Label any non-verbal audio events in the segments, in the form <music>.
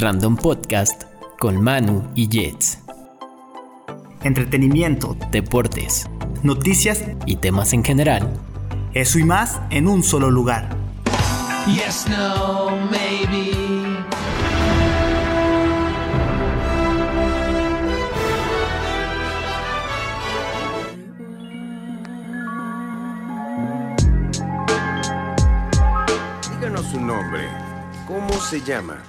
Random Podcast con Manu y Jets. Entretenimiento, Deportes noticias, y temas en general. eso y más en un solo lugar. Yes, no, maybe. Se llama?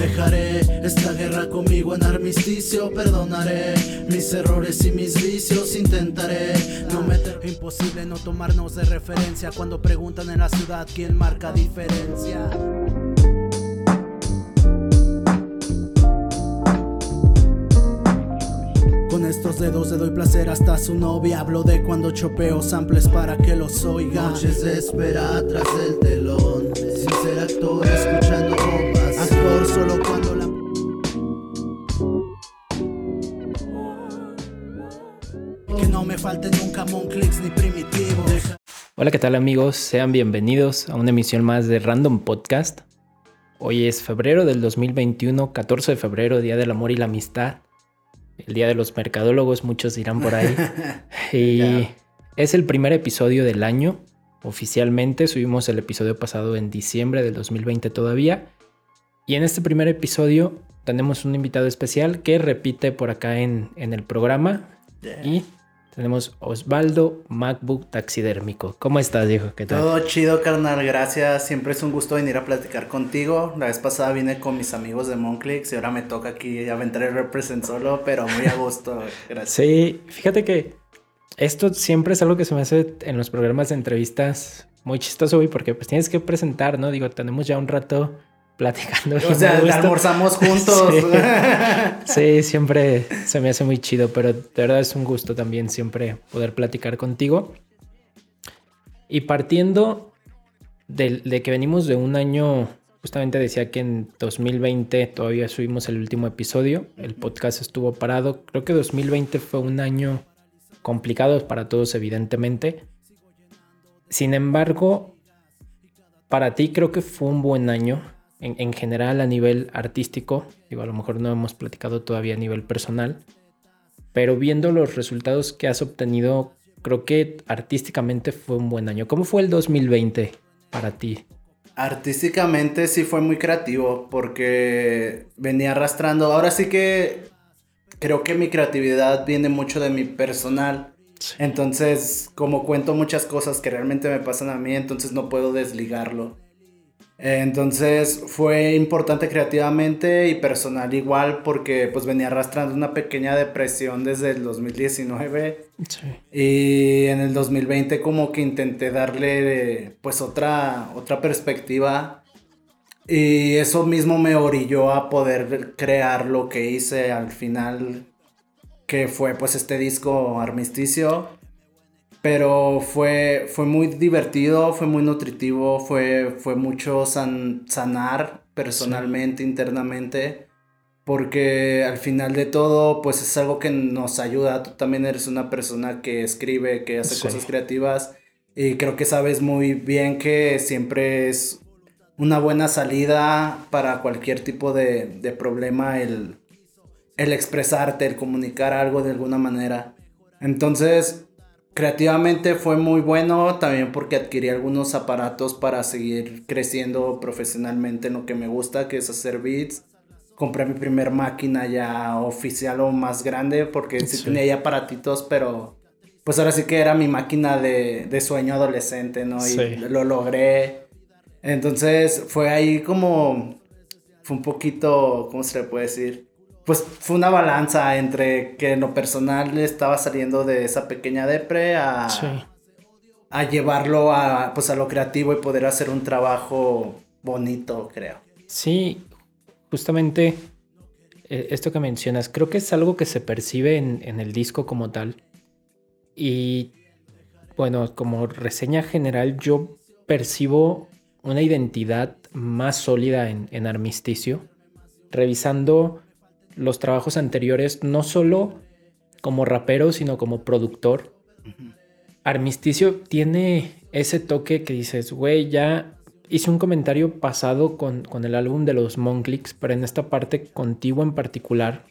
Dejaré esta guerra conmigo en armisticio, perdonaré mis errores y mis vicios, intentaré no meter imposible no tomarnos de referencia cuando preguntan en la ciudad quién marca diferencia. Dedos le doy placer hasta su novia. Hablo de cuando chopeo samples para que los oiga. Noches de espera atrás del telón. Sin ser actor, escuchando bombas. Actor solo cuando la. Que no me falte nunca Monclicks ni primitivo. Deja- Hola, ¿qué tal amigos? Sean bienvenidos a una emisión más de Random Podcast. Hoy es febrero del 2021, 14 de febrero, Día del Amor y la Amistad. El Día de los Mercadólogos, muchos dirán por ahí. <laughs> y es el primer episodio del año. Oficialmente subimos el episodio pasado en diciembre del 2020 todavía. Y en este primer episodio tenemos un invitado especial que repite por acá en, en el programa. Y tenemos Osvaldo MacBook Taxidérmico. ¿Cómo estás, Diego? ¿Qué tal? Todo chido, carnal, gracias. Siempre es un gusto venir a platicar contigo. La vez pasada vine con mis amigos de Monclicks y ahora me toca aquí aventar el represent solo, pero muy a gusto. <laughs> Gracias. Sí, fíjate que esto siempre es algo que se me hace en los programas de entrevistas muy chistoso, güey, porque pues tienes que presentar, ¿no? Digo, tenemos ya un rato platicando. O sea, almorzamos juntos. <laughs> Sí, siempre se me hace muy chido, pero de verdad es un gusto también siempre poder platicar contigo. Y partiendo de, que venimos de un año, justamente decía que en 2020 todavía subimos el último episodio, el podcast estuvo parado, creo que 2020 fue un año complicado para todos evidentemente. Sin embargo, para ti creo que fue un buen año en, en general a nivel artístico. Digo, a lo mejor no hemos platicado todavía a nivel personal. Pero viendo los resultados que has obtenido, creo que artísticamente fue un buen año. ¿Cómo fue el 2020 para ti? Artísticamente sí fue muy creativo porque venía arrastrando. Ahora sí que creo que mi creatividad viene mucho de mi personal. Entonces, como cuento muchas cosas que realmente me pasan a mí, entonces no puedo desligarlo. Eh, Entonces fue importante creativamente y personal igual porque pues venía arrastrando una pequeña depresión desde el 2019 y en el 2020 como que intenté darle pues otra, otra perspectiva. Y eso mismo me orilló a poder crear lo que hice al final que fue pues este disco Armisticio. Pero fue, fue muy divertido, fue muy nutritivo, fue, fue mucho san- sanar personalmente, internamente, porque al final de todo, pues es algo que nos ayuda. Tú también eres una persona que escribe, que hace Sí. cosas creativas, y creo que sabes muy bien que siempre es una buena salida para cualquier tipo de, de problema el, el expresarte, el comunicar algo de alguna manera. Entonces, creativamente fue muy bueno, también porque adquirí algunos aparatos para seguir creciendo profesionalmente en lo que me gusta, que es hacer beats. Compré mi primer máquina ya oficial o más grande, porque sí, Sí. tenía ya aparatitos, pero pues ahora sí que era mi máquina de, de sueño adolescente, ¿no? Y Sí. lo logré. Entonces fue ahí como, fue un poquito, ¿cómo se le puede decir? Pues fue una balanza entre que en lo personal estaba saliendo de esa pequeña depre a, Sí. a llevarlo a, pues a lo creativo y poder hacer un trabajo bonito, creo. Sí, justamente eh, esto que mencionas, creo que es algo que se percibe en, en el disco como tal. Y bueno, como reseña general, yo percibo una identidad más sólida en, en Armisticio, revisando los trabajos anteriores, no solo como rapero, sino como productor. Armisticio tiene ese toque que dices, güey, ya hice un comentario pasado con, con el álbum de los Monclicks, pero en esta parte contigo en particular,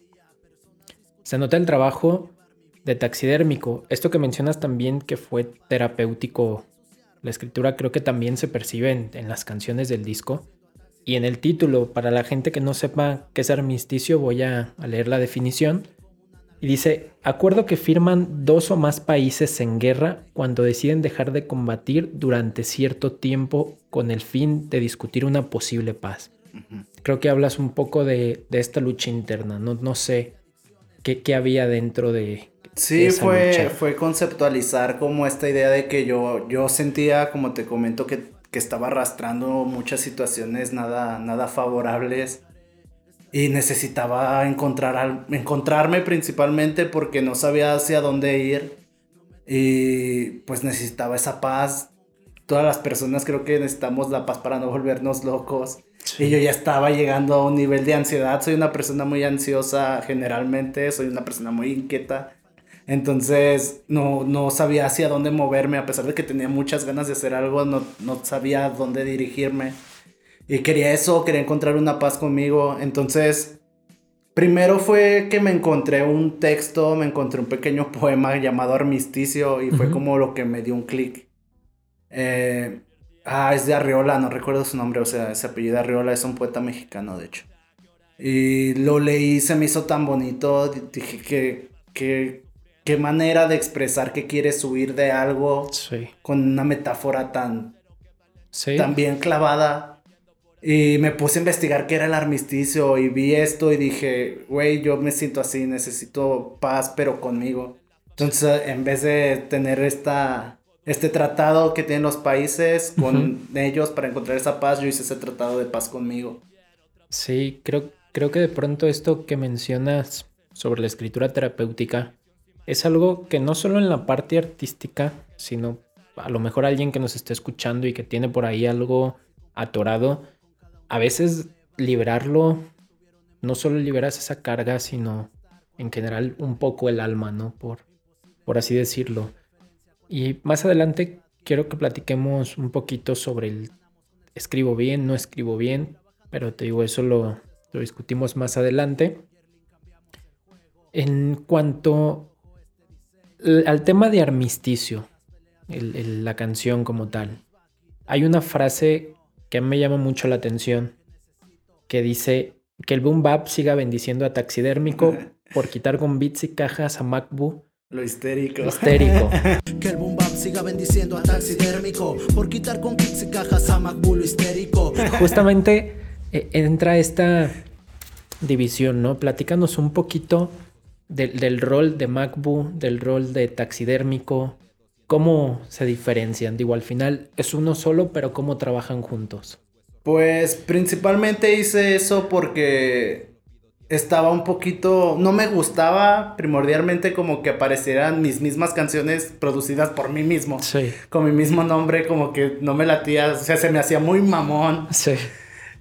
se nota el trabajo de taxidérmico. Esto que mencionas también que fue terapéutico, la escritura creo que también se percibe en, en las canciones del disco. Y en el título, para la gente que no sepa qué es armisticio, voy a, a leer la definición. Y dice, acuerdo que firman dos o más países en guerra cuando deciden dejar de combatir durante cierto tiempo con el fin de discutir una posible paz. Creo que hablas un poco de, de esta lucha interna, no, no sé qué, qué había dentro de... Sí, esa fue, lucha. fue conceptualizar como esta idea de que yo, yo sentía, como te comento, que, que estaba arrastrando muchas situaciones nada, nada favorables y necesitaba encontrar encontrarme principalmente porque no sabía hacia dónde ir y pues necesitaba esa paz. Todas las personas creo que necesitamos la paz para no volvernos locos. Y yo ya estaba llegando a un nivel de ansiedad. Soy una persona muy ansiosa generalmente, soy una persona muy inquieta. Entonces no, no sabía hacia dónde moverme, a pesar de que tenía muchas ganas de hacer algo, no, no sabía dónde dirigirme. Y quería eso, quería encontrar una paz conmigo. Entonces, primero fue que me encontré un texto, me encontré un pequeño <laughs> poema llamado Armisticio y fue como lo que me dio un clic. Eh, ah, es de Arriola, no recuerdo su nombre, o sea, ese apellido Arriola es un poeta mexicano, de hecho. Y lo leí, se me hizo tan bonito, di- dije que, que, qué manera de expresar que quieres huir de algo Sí. con una metáfora tan, Sí. tan bien clavada. Y me puse a investigar qué era el armisticio y vi esto y dije, güey, yo me siento así, necesito paz, pero conmigo. Entonces, en vez de tener esta, este tratado que tienen los países con ellos para encontrar esa paz, yo hice ese tratado de paz conmigo. Sí, creo, creo que de pronto esto que mencionas sobre la escritura terapéutica es algo que no solo en la parte artística, sino a lo mejor alguien que nos esté escuchando y que tiene por ahí algo atorado, a veces liberarlo, no solo liberas esa carga, sino en general un poco el alma, ¿no? Por, por así decirlo. Y más adelante quiero que platiquemos un poquito sobre el escribo bien, no escribo bien, pero te digo, eso lo, lo discutimos más adelante. En cuanto al tema de armisticio, el- el- la canción como tal, hay una frase que a mí me llama mucho la atención, que dice que el boom bap siga bendiciendo a Taxidérmico <laughs> por quitar con beats y cajas a MacBoo Lo histérico. histérico. <laughs> Que el boom bap siga bendiciendo a taxidérmico Por quitar con kicks y cajas a MacBulo histérico <laughs> justamente eh, entra esta división, ¿no? Platícanos un poquito del, del rol de MacBoo, del rol de taxidérmico, cómo se diferencian. Digo, al final es uno solo, pero cómo trabajan juntos. Pues principalmente hice eso porque estaba un poquito, no me gustaba primordialmente como que aparecieran mis mismas canciones producidas por mí mismo. Sí. Con mi mismo nombre como que no me latía, o sea, se me hacía muy mamón. Sí.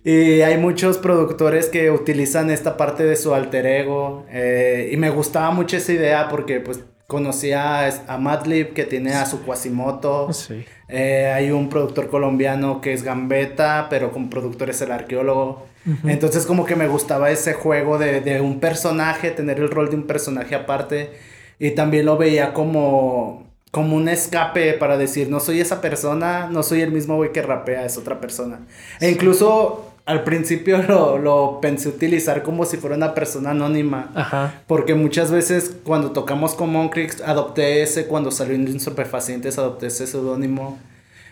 Y hay muchos productores que utilizan esta parte de su alter ego. eh, y me gustaba mucho esa idea porque pues conocía a Madlib que tiene a su Quasimoto. Sí. Eh, hay un productor colombiano que es Gambetta, pero como productor es el arqueólogo. Entonces como que me gustaba ese juego de, de un personaje, tener el rol de un personaje aparte. Y también lo veía como, como un escape para decir, no soy esa persona, no soy el mismo güey que rapea, es otra persona. E incluso al principio <laughs> lo, lo pensé utilizar como si fuera una persona anónima. Ajá. Porque muchas veces cuando tocamos con Moncrix adopté ese, cuando salió en Superfacientes adopté ese seudónimo.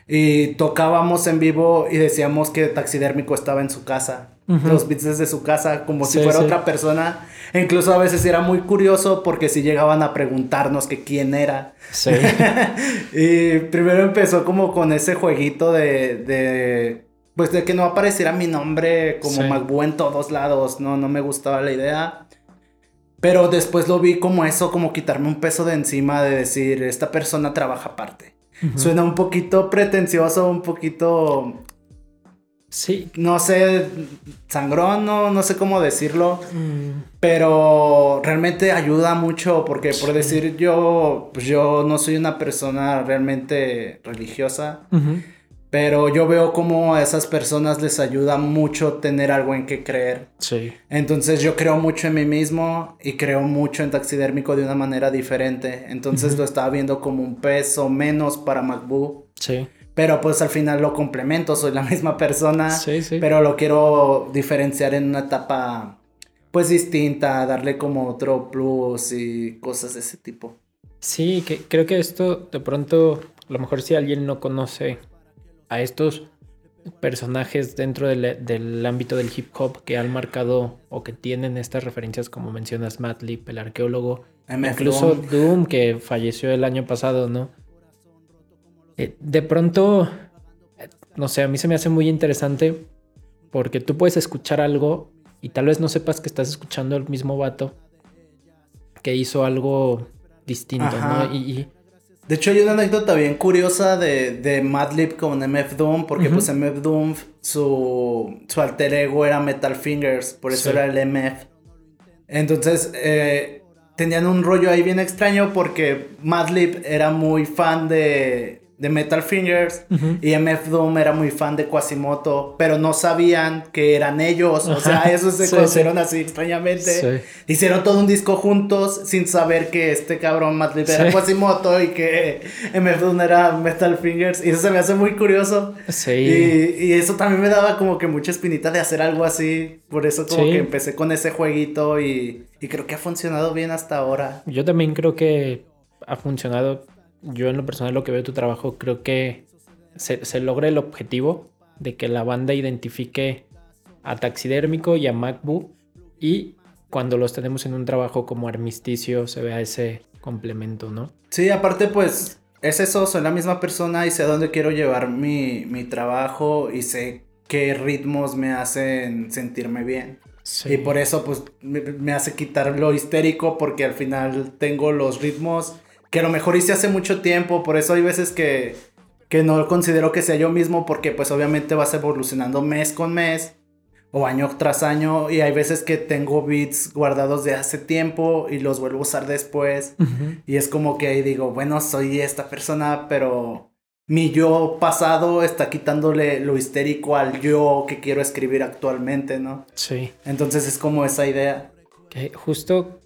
Y tocábamos en vivo y decíamos que Taxidérmico estaba en su casa. Los beats desde su casa, como si Sí, fuera sí. otra persona. E incluso a veces era muy curioso porque si llegaban a preguntarnos que quién era. Sí. <laughs> y primero empezó como con ese jueguito de, de pues de que no apareciera mi nombre como Sí. MacBoo en todos lados, no, no me gustaba la idea. Pero después lo vi como eso, como quitarme un peso de encima de decir, esta persona trabaja aparte. Suena un poquito pretencioso, un poquito... Sí. no sé, sangrón, no, no sé cómo decirlo, Mm, pero realmente ayuda mucho porque por decir yo, pues yo no soy una persona realmente religiosa, ujú. Pero yo veo como a esas personas les ayuda mucho tener algo en que creer. Sí. Entonces yo creo mucho en mí mismo y creo mucho en taxidérmico de una manera diferente. Entonces lo estaba viendo como un peso menos para MacBook. Sí. Pero pues al final lo complemento, soy la <laughs> misma persona. Sí, sí. Pero lo quiero diferenciar en una etapa pues distinta, darle como otro plus y cosas de ese tipo. Sí, que creo que esto de pronto, a lo mejor si alguien no conoce a estos personajes dentro del, del ámbito del hip hop que han marcado o que tienen estas referencias como mencionas Madlib, el arqueólogo, MF incluso Doom. Doom que falleció el año pasado, ¿no? Eh, de pronto, eh, no sé, a mí se me hace muy interesante porque tú puedes escuchar algo y tal vez no sepas que estás escuchando el mismo vato que hizo algo distinto, Ajá. ¿no? Y, y- De hecho, hay una anécdota bien curiosa de, de Madlib con MF Doom, porque pues MF Doom, su, su alter ego era Metal Fingers, por eso Sí. era el MF. Entonces, eh, tenían un rollo ahí bien extraño porque Madlib era muy fan de, de Metal Fingers y MF Doom era muy fan de Quasimoto, pero no sabían que eran ellos, o sea, Ajá. eso se Sí, conocieron así extrañamente. Sí. Hicieron todo un disco juntos sin saber que este cabrón Madlib era. Quasimoto y que MF Doom era Metal Fingers. Y eso se me hace muy curioso. Sí. Y, y eso también me daba como que mucha espinita de hacer algo así. Por eso como que empecé con ese jueguito y, y creo que ha funcionado bien hasta ahora. Yo también creo que ha funcionado. Yo en lo personal lo que veo de tu trabajo creo que se, se logra el objetivo de que la banda identifique a Taxidérmico y a MacBook y cuando los tenemos en un trabajo como armisticio se vea ese complemento, ¿no? Sí, aparte pues es eso, soy la misma persona y sé a dónde quiero llevar mi, mi trabajo y sé qué ritmos me hacen sentirme bien. Sí. Y por eso, pues, me, me hace quitar lo histérico porque al final tengo los ritmos que a lo mejor hice hace mucho tiempo. Por eso hay veces que, que no considero que sea yo mismo porque, pues, obviamente vas evolucionando mes con mes o año tras año. Y hay veces que tengo beats guardados de hace tiempo y los vuelvo a usar después. Y es como que ahí digo, bueno, soy esta persona, pero mi yo pasado está quitándole lo histérico al yo que quiero escribir actualmente, ¿no? Sí. Entonces es como esa idea. Que justo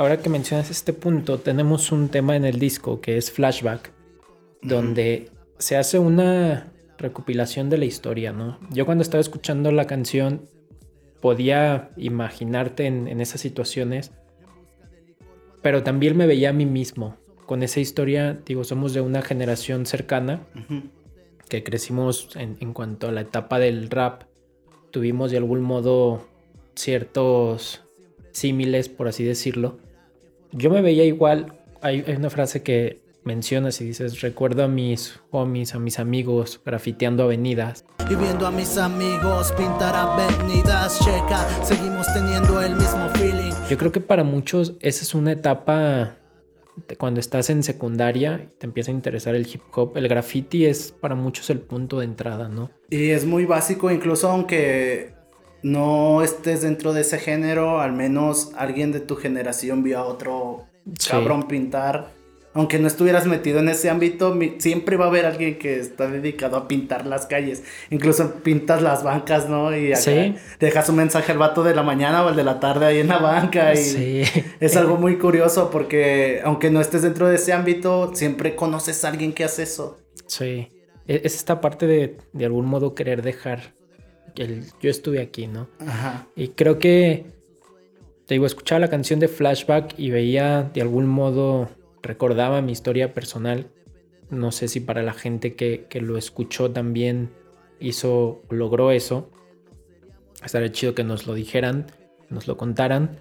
ahora que mencionas este punto, tenemos un tema en el disco que es Flashback, donde se hace una recopilación de la historia, ¿no? Yo cuando estaba escuchando la canción podía imaginarte en, en esas situaciones, pero también me veía a mí mismo. Con esa historia, digo, somos de una generación cercana que crecimos en, en cuanto a la etapa del rap, tuvimos de algún modo ciertos símiles, por así decirlo. Yo me veía igual, hay, hay una frase que mencionas y dices, recuerdo a mis homies, a mis amigos grafiteando avenidas. Y viendo a mis amigos pintar avenidas, checa, seguimos teniendo el mismo feeling. Yo creo que para muchos esa es una etapa de cuando estás en secundaria, te empieza a interesar el hip hop, el graffiti es para muchos el punto de entrada, ¿no? Y es muy básico, incluso aunque no estés dentro de ese género, al menos alguien de tu generación vio a otro Sí. cabrón pintar. Aunque no estuvieras metido en ese ámbito, siempre va a haber alguien que está dedicado a pintar las calles. Incluso pintas las bancas, ¿no? Y acá Sí. dejas un mensaje al vato de la mañana o el de la tarde ahí en la banca. Y Sí. <laughs> es algo muy curioso porque aunque no estés dentro de ese ámbito, siempre conoces a alguien que hace eso. Sí, E- es esta parte de de algún modo querer dejar el yo estuve aquí, ¿no? Ajá. Y creo que, te digo, escuchaba la canción de Flashback y veía de algún modo, recordaba mi historia personal. No sé si para la gente que, que lo escuchó también hizo, logró eso. Estaría chido que nos lo dijeran, nos lo contaran.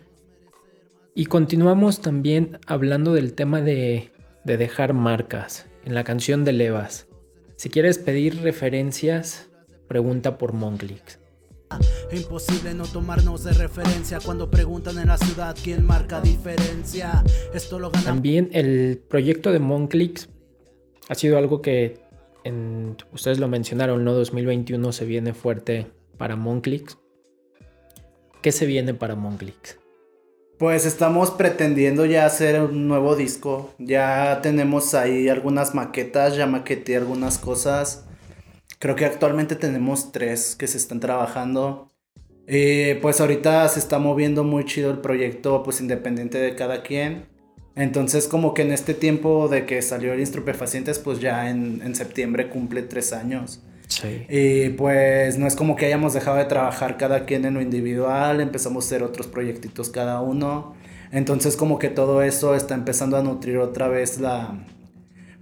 Y continuamos también hablando del tema de, de dejar marcas en la canción de Levas. Si quieres pedir referencias, pregunta por Monklix. Imposible no tomarnos de referencia cuando preguntan en la ciudad quién marca diferencia. Esto lo ganamos. También el proyecto de Monclix ha sido algo que en, ustedes lo mencionaron, ¿no? 2021 se viene fuerte para Monclix. ¿Qué se viene para Monclix? Pues estamos pretendiendo ya hacer un nuevo disco. Ya tenemos ahí algunas maquetas, ya maqueté algunas cosas. Creo que actualmente tenemos tres que se están trabajando. Eh, pues ahorita se está moviendo muy chido el proyecto, pues independiente de cada quien. Entonces como que en este tiempo de que salió el Instrupefacientes, pues ya en, en septiembre cumple tres años. Sí. Y pues no es como que hayamos dejado de trabajar cada quien en lo individual, empezamos a hacer otros proyectitos cada uno. Entonces como que todo eso está empezando a nutrir otra vez la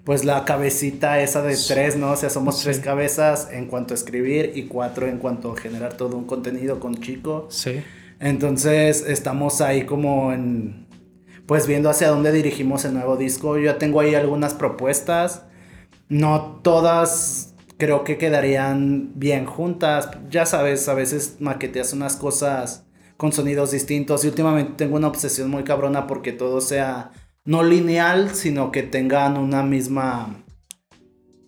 pues la cabecita esa de tres, ¿no? O sea, somos tres cabezas en cuanto a escribir y cuatro en cuanto a generar todo un contenido con Chico. Sí. Entonces estamos ahí como en pues viendo hacia dónde dirigimos el nuevo disco. Yo ya tengo ahí algunas propuestas. No todas creo que quedarían bien juntas. Ya sabes, a veces maqueteas unas cosas con sonidos distintos y últimamente tengo una obsesión muy cabrona porque todo sea no lineal, sino que tengan una misma,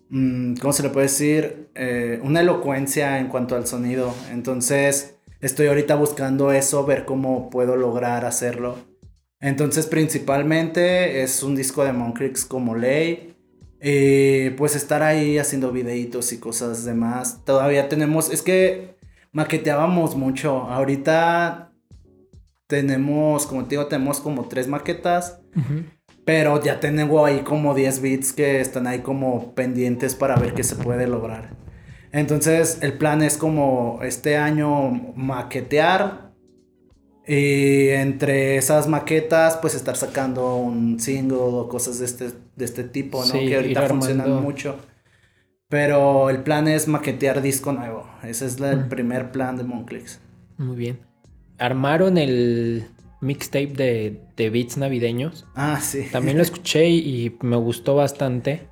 mm, ¿cómo se le puede decir? Eh, una elocuencia en cuanto al sonido. Entonces estoy ahorita buscando eso, ver cómo puedo lograr hacerlo. Entonces principalmente es un disco de Moncrix como ley. Eh, pues estar ahí haciendo videitos y cosas demás. Todavía tenemos, es que maqueteábamos mucho. Ahorita tenemos, como te digo, tenemos como tres maquetas. Pero ya tengo ahí como 10 bits que están ahí como pendientes para ver qué se puede lograr. Entonces el plan es como este año maquetear y entre esas maquetas, pues estar sacando un single o cosas de este, de este tipo, ¿no? Sí, que ahorita funcionan mucho. Pero el plan es maquetear disco nuevo. Ese es la- el primer plan de Monclix. Muy bien. Armaron el mixtape de, de beats navideños. Ah, sí. También lo escuché y me gustó bastante.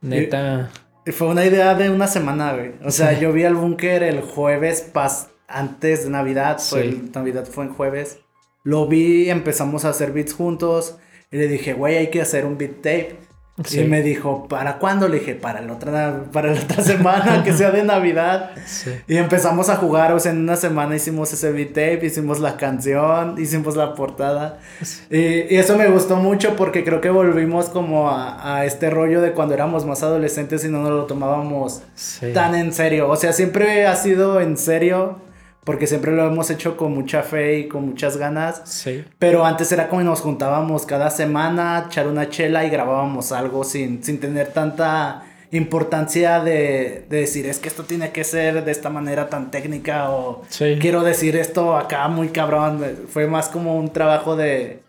Neta. Fue una idea de una semana, güey. O sea, yo vi al búnker el jueves pas antes de Navidad. Fue Sí. el- Navidad fue en jueves. Lo vi, empezamos a hacer beats juntos. Y le dije, güey, hay que hacer un beat tape. Sí. Y me dijo, ¿para cuándo? Le dije, para la otra, para la otra <laughs> semana, que sea de Navidad. Sí. Y empezamos a jugar, o sea, en una semana hicimos ese beat tape, hicimos la canción, hicimos la portada. Y, y eso me gustó mucho porque creo que volvimos como a, a este rollo de cuando éramos más adolescentes y no nos lo tomábamos tan en serio. O sea, siempre ha sido en serio porque siempre lo hemos hecho con mucha fe y con muchas ganas. Sí. Pero antes era como nos juntábamos cada semana, echar una chela y grabábamos algo sin, sin tener tanta importancia de, de decir es que esto tiene que ser de esta manera tan técnica o Sí. quiero decir esto acá muy cabrón. Fue más como un trabajo de,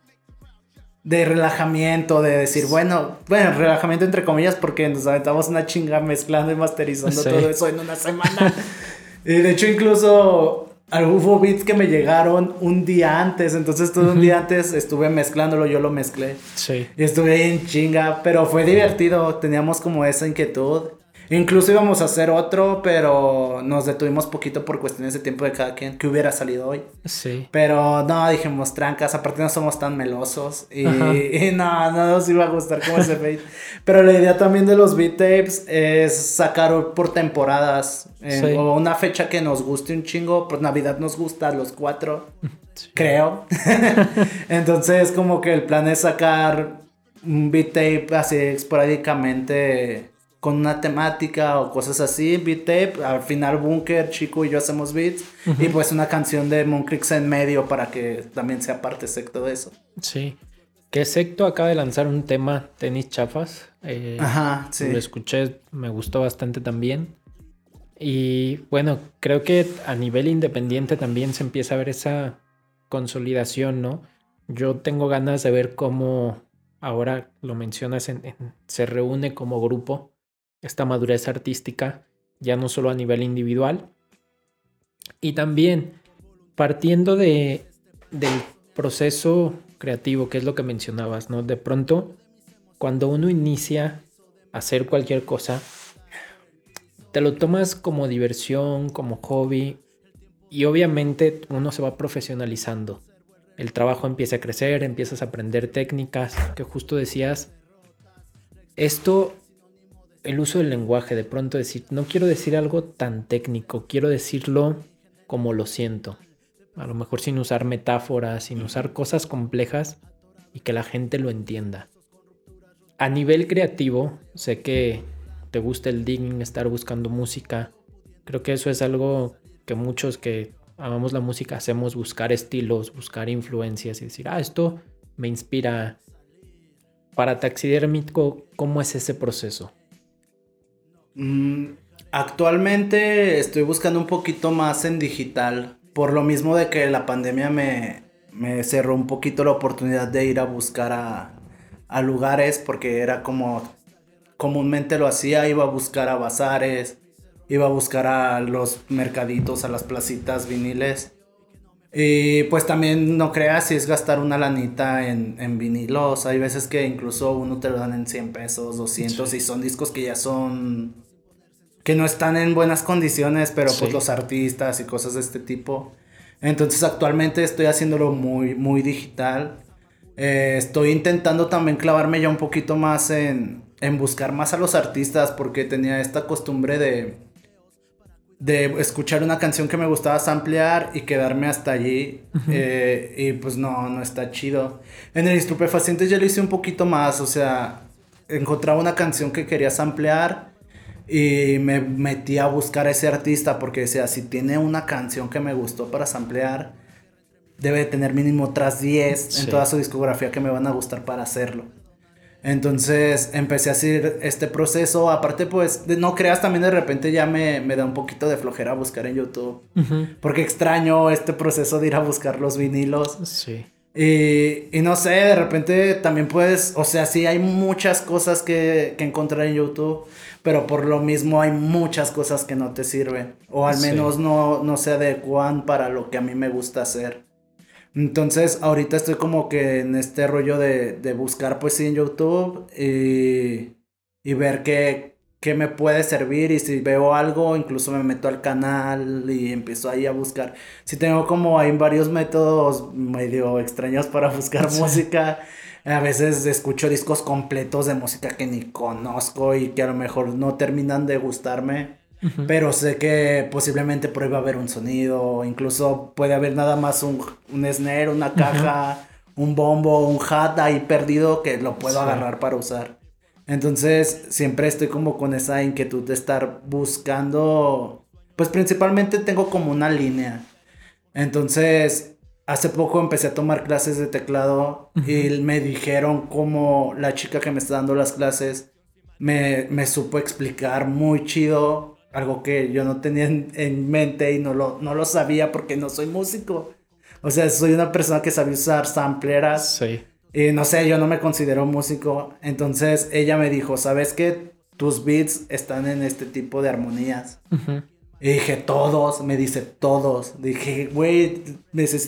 de relajamiento, de decir, bueno, bueno, relajamiento entre comillas porque nos aventamos una chinga mezclando y masterizando Sí. todo eso en una semana. <laughs> y de hecho incluso hubo beats que me llegaron un día antes, entonces todo un día antes estuve mezclándolo, yo lo mezclé. Sí. Y estuve ahí en chinga, pero fue divertido, teníamos como esa inquietud. Incluso íbamos a hacer otro, pero nos detuvimos poquito por cuestiones de tiempo de cada quien, que hubiera salido hoy. Sí. Pero no, dijimos trancas, aparte no somos tan melosos y, <laughs> y no, no nos iba a gustar como ese beat. Pero la idea también de los beat tapes es sacar por temporadas eh, Sí. o una fecha que nos guste un chingo. Pues Navidad nos gusta los cuatro, creo. <laughs> Entonces como que el plan es sacar un beat tape así esporádicamente con una temática o cosas así, beat tape, al final Bunker, Chico y yo hacemos beats y pues una canción de Moncrix en medio para que también sea parte secto de eso. Sí. Que Secto acaba de lanzar un tema, Tenis Chafas. eh, Ajá, sí. Lo escuché, me gustó bastante también. Y bueno, creo que a nivel independiente también se empieza a ver esa consolidación, ¿no? Yo tengo ganas de ver cómo ahora lo mencionas, en, en- se reúne como grupo esta madurez artística, ya no solo a nivel individual. Y también partiendo de, del proceso creativo, que es lo que mencionabas, ¿no? De pronto, cuando uno inicia a hacer cualquier cosa, te lo tomas como diversión, como hobby, y obviamente uno se va profesionalizando. El trabajo empieza a crecer, empiezas a aprender técnicas, que justo decías, esto el uso del lenguaje, de pronto decir, no quiero decir algo tan técnico, quiero decirlo como lo siento. A lo mejor sin usar metáforas, sin usar cosas complejas y que la gente lo entienda. A nivel creativo, sé que te gusta el digging, estar buscando música. Creo que eso es algo que muchos que amamos la música hacemos, buscar estilos, buscar influencias y decir, ah, esto me inspira. Para taxidérmico, ¿cómo es ese proceso? Mm, actualmente estoy buscando un poquito más en digital. Por lo mismo de que la pandemia me, me cerró un poquito la oportunidad de ir a buscar a, a lugares porque era como comúnmente lo hacía, iba a buscar a bazares, iba a buscar a los mercaditos, a las placitas viniles. Y pues también no creas si es gastar una lanita en, en vinilos. Hay veces que incluso uno te lo dan en 100 pesos, 200 y son discos que ya son... que no están en buenas condiciones, pero pues los artistas y cosas de este tipo. Entonces actualmente estoy haciéndolo muy, muy digital. Eh, estoy intentando también clavarme ya un poquito más en, en buscar más a los artistas porque tenía esta costumbre de de escuchar una canción que me gustaba samplear y quedarme hasta allí. Eh, y pues no, no está chido. En el Estupefacientes ya lo hice un poquito más, o sea, encontraba una canción que quería samplear y me metí a buscar a ese artista porque decía, si tiene una canción que me gustó para samplear, debe tener mínimo otras 10 en toda su discografía que me van a gustar para hacerlo. Entonces empecé a hacer este proceso. Aparte, pues, no creas, también de repente ya me, da un poquito de flojera buscar en YouTube. Porque extraño este proceso de ir a buscar los vinilos. Sí. Y, y, no sé, de repente también puedes, o sea, sí hay muchas cosas que, que, encontrar en YouTube, pero por lo mismo hay muchas cosas que no te sirven. O al menos no, no se adecuan para lo que a mí me gusta hacer. Entonces, ahorita estoy como que en este rollo de, de buscar pues en YouTube y, y ver qué, qué, me puede servir y si veo algo, incluso me meto al canal y empiezo ahí a buscar. Si tengo como hay varios métodos medio extraños para <laughs> buscar música. A veces escucho discos completos de música que ni conozco y que a lo mejor no terminan de gustarme. Pero sé que posiblemente por ahí va a haber un sonido, incluso puede haber nada más un, un snare, una caja, un bombo, un hat ahí perdido que lo puedo agarrar para usar. Entonces siempre estoy como con esa inquietud de estar buscando, pues principalmente tengo como una línea. Entonces hace poco empecé a tomar clases de teclado y me dijeron como la chica que me está dando las clases me, me supo explicar muy chido algo que yo no tenía en, mente y no lo, no lo sabía porque no soy músico. O sea, soy una persona que sabe usar sampleras. Sí. Y no sé, yo no me considero músico. Entonces ella me dijo, ¿sabes qué? Tus beats están en este tipo de armonías. Y dije, todos, me dice, todos. Dije, güey,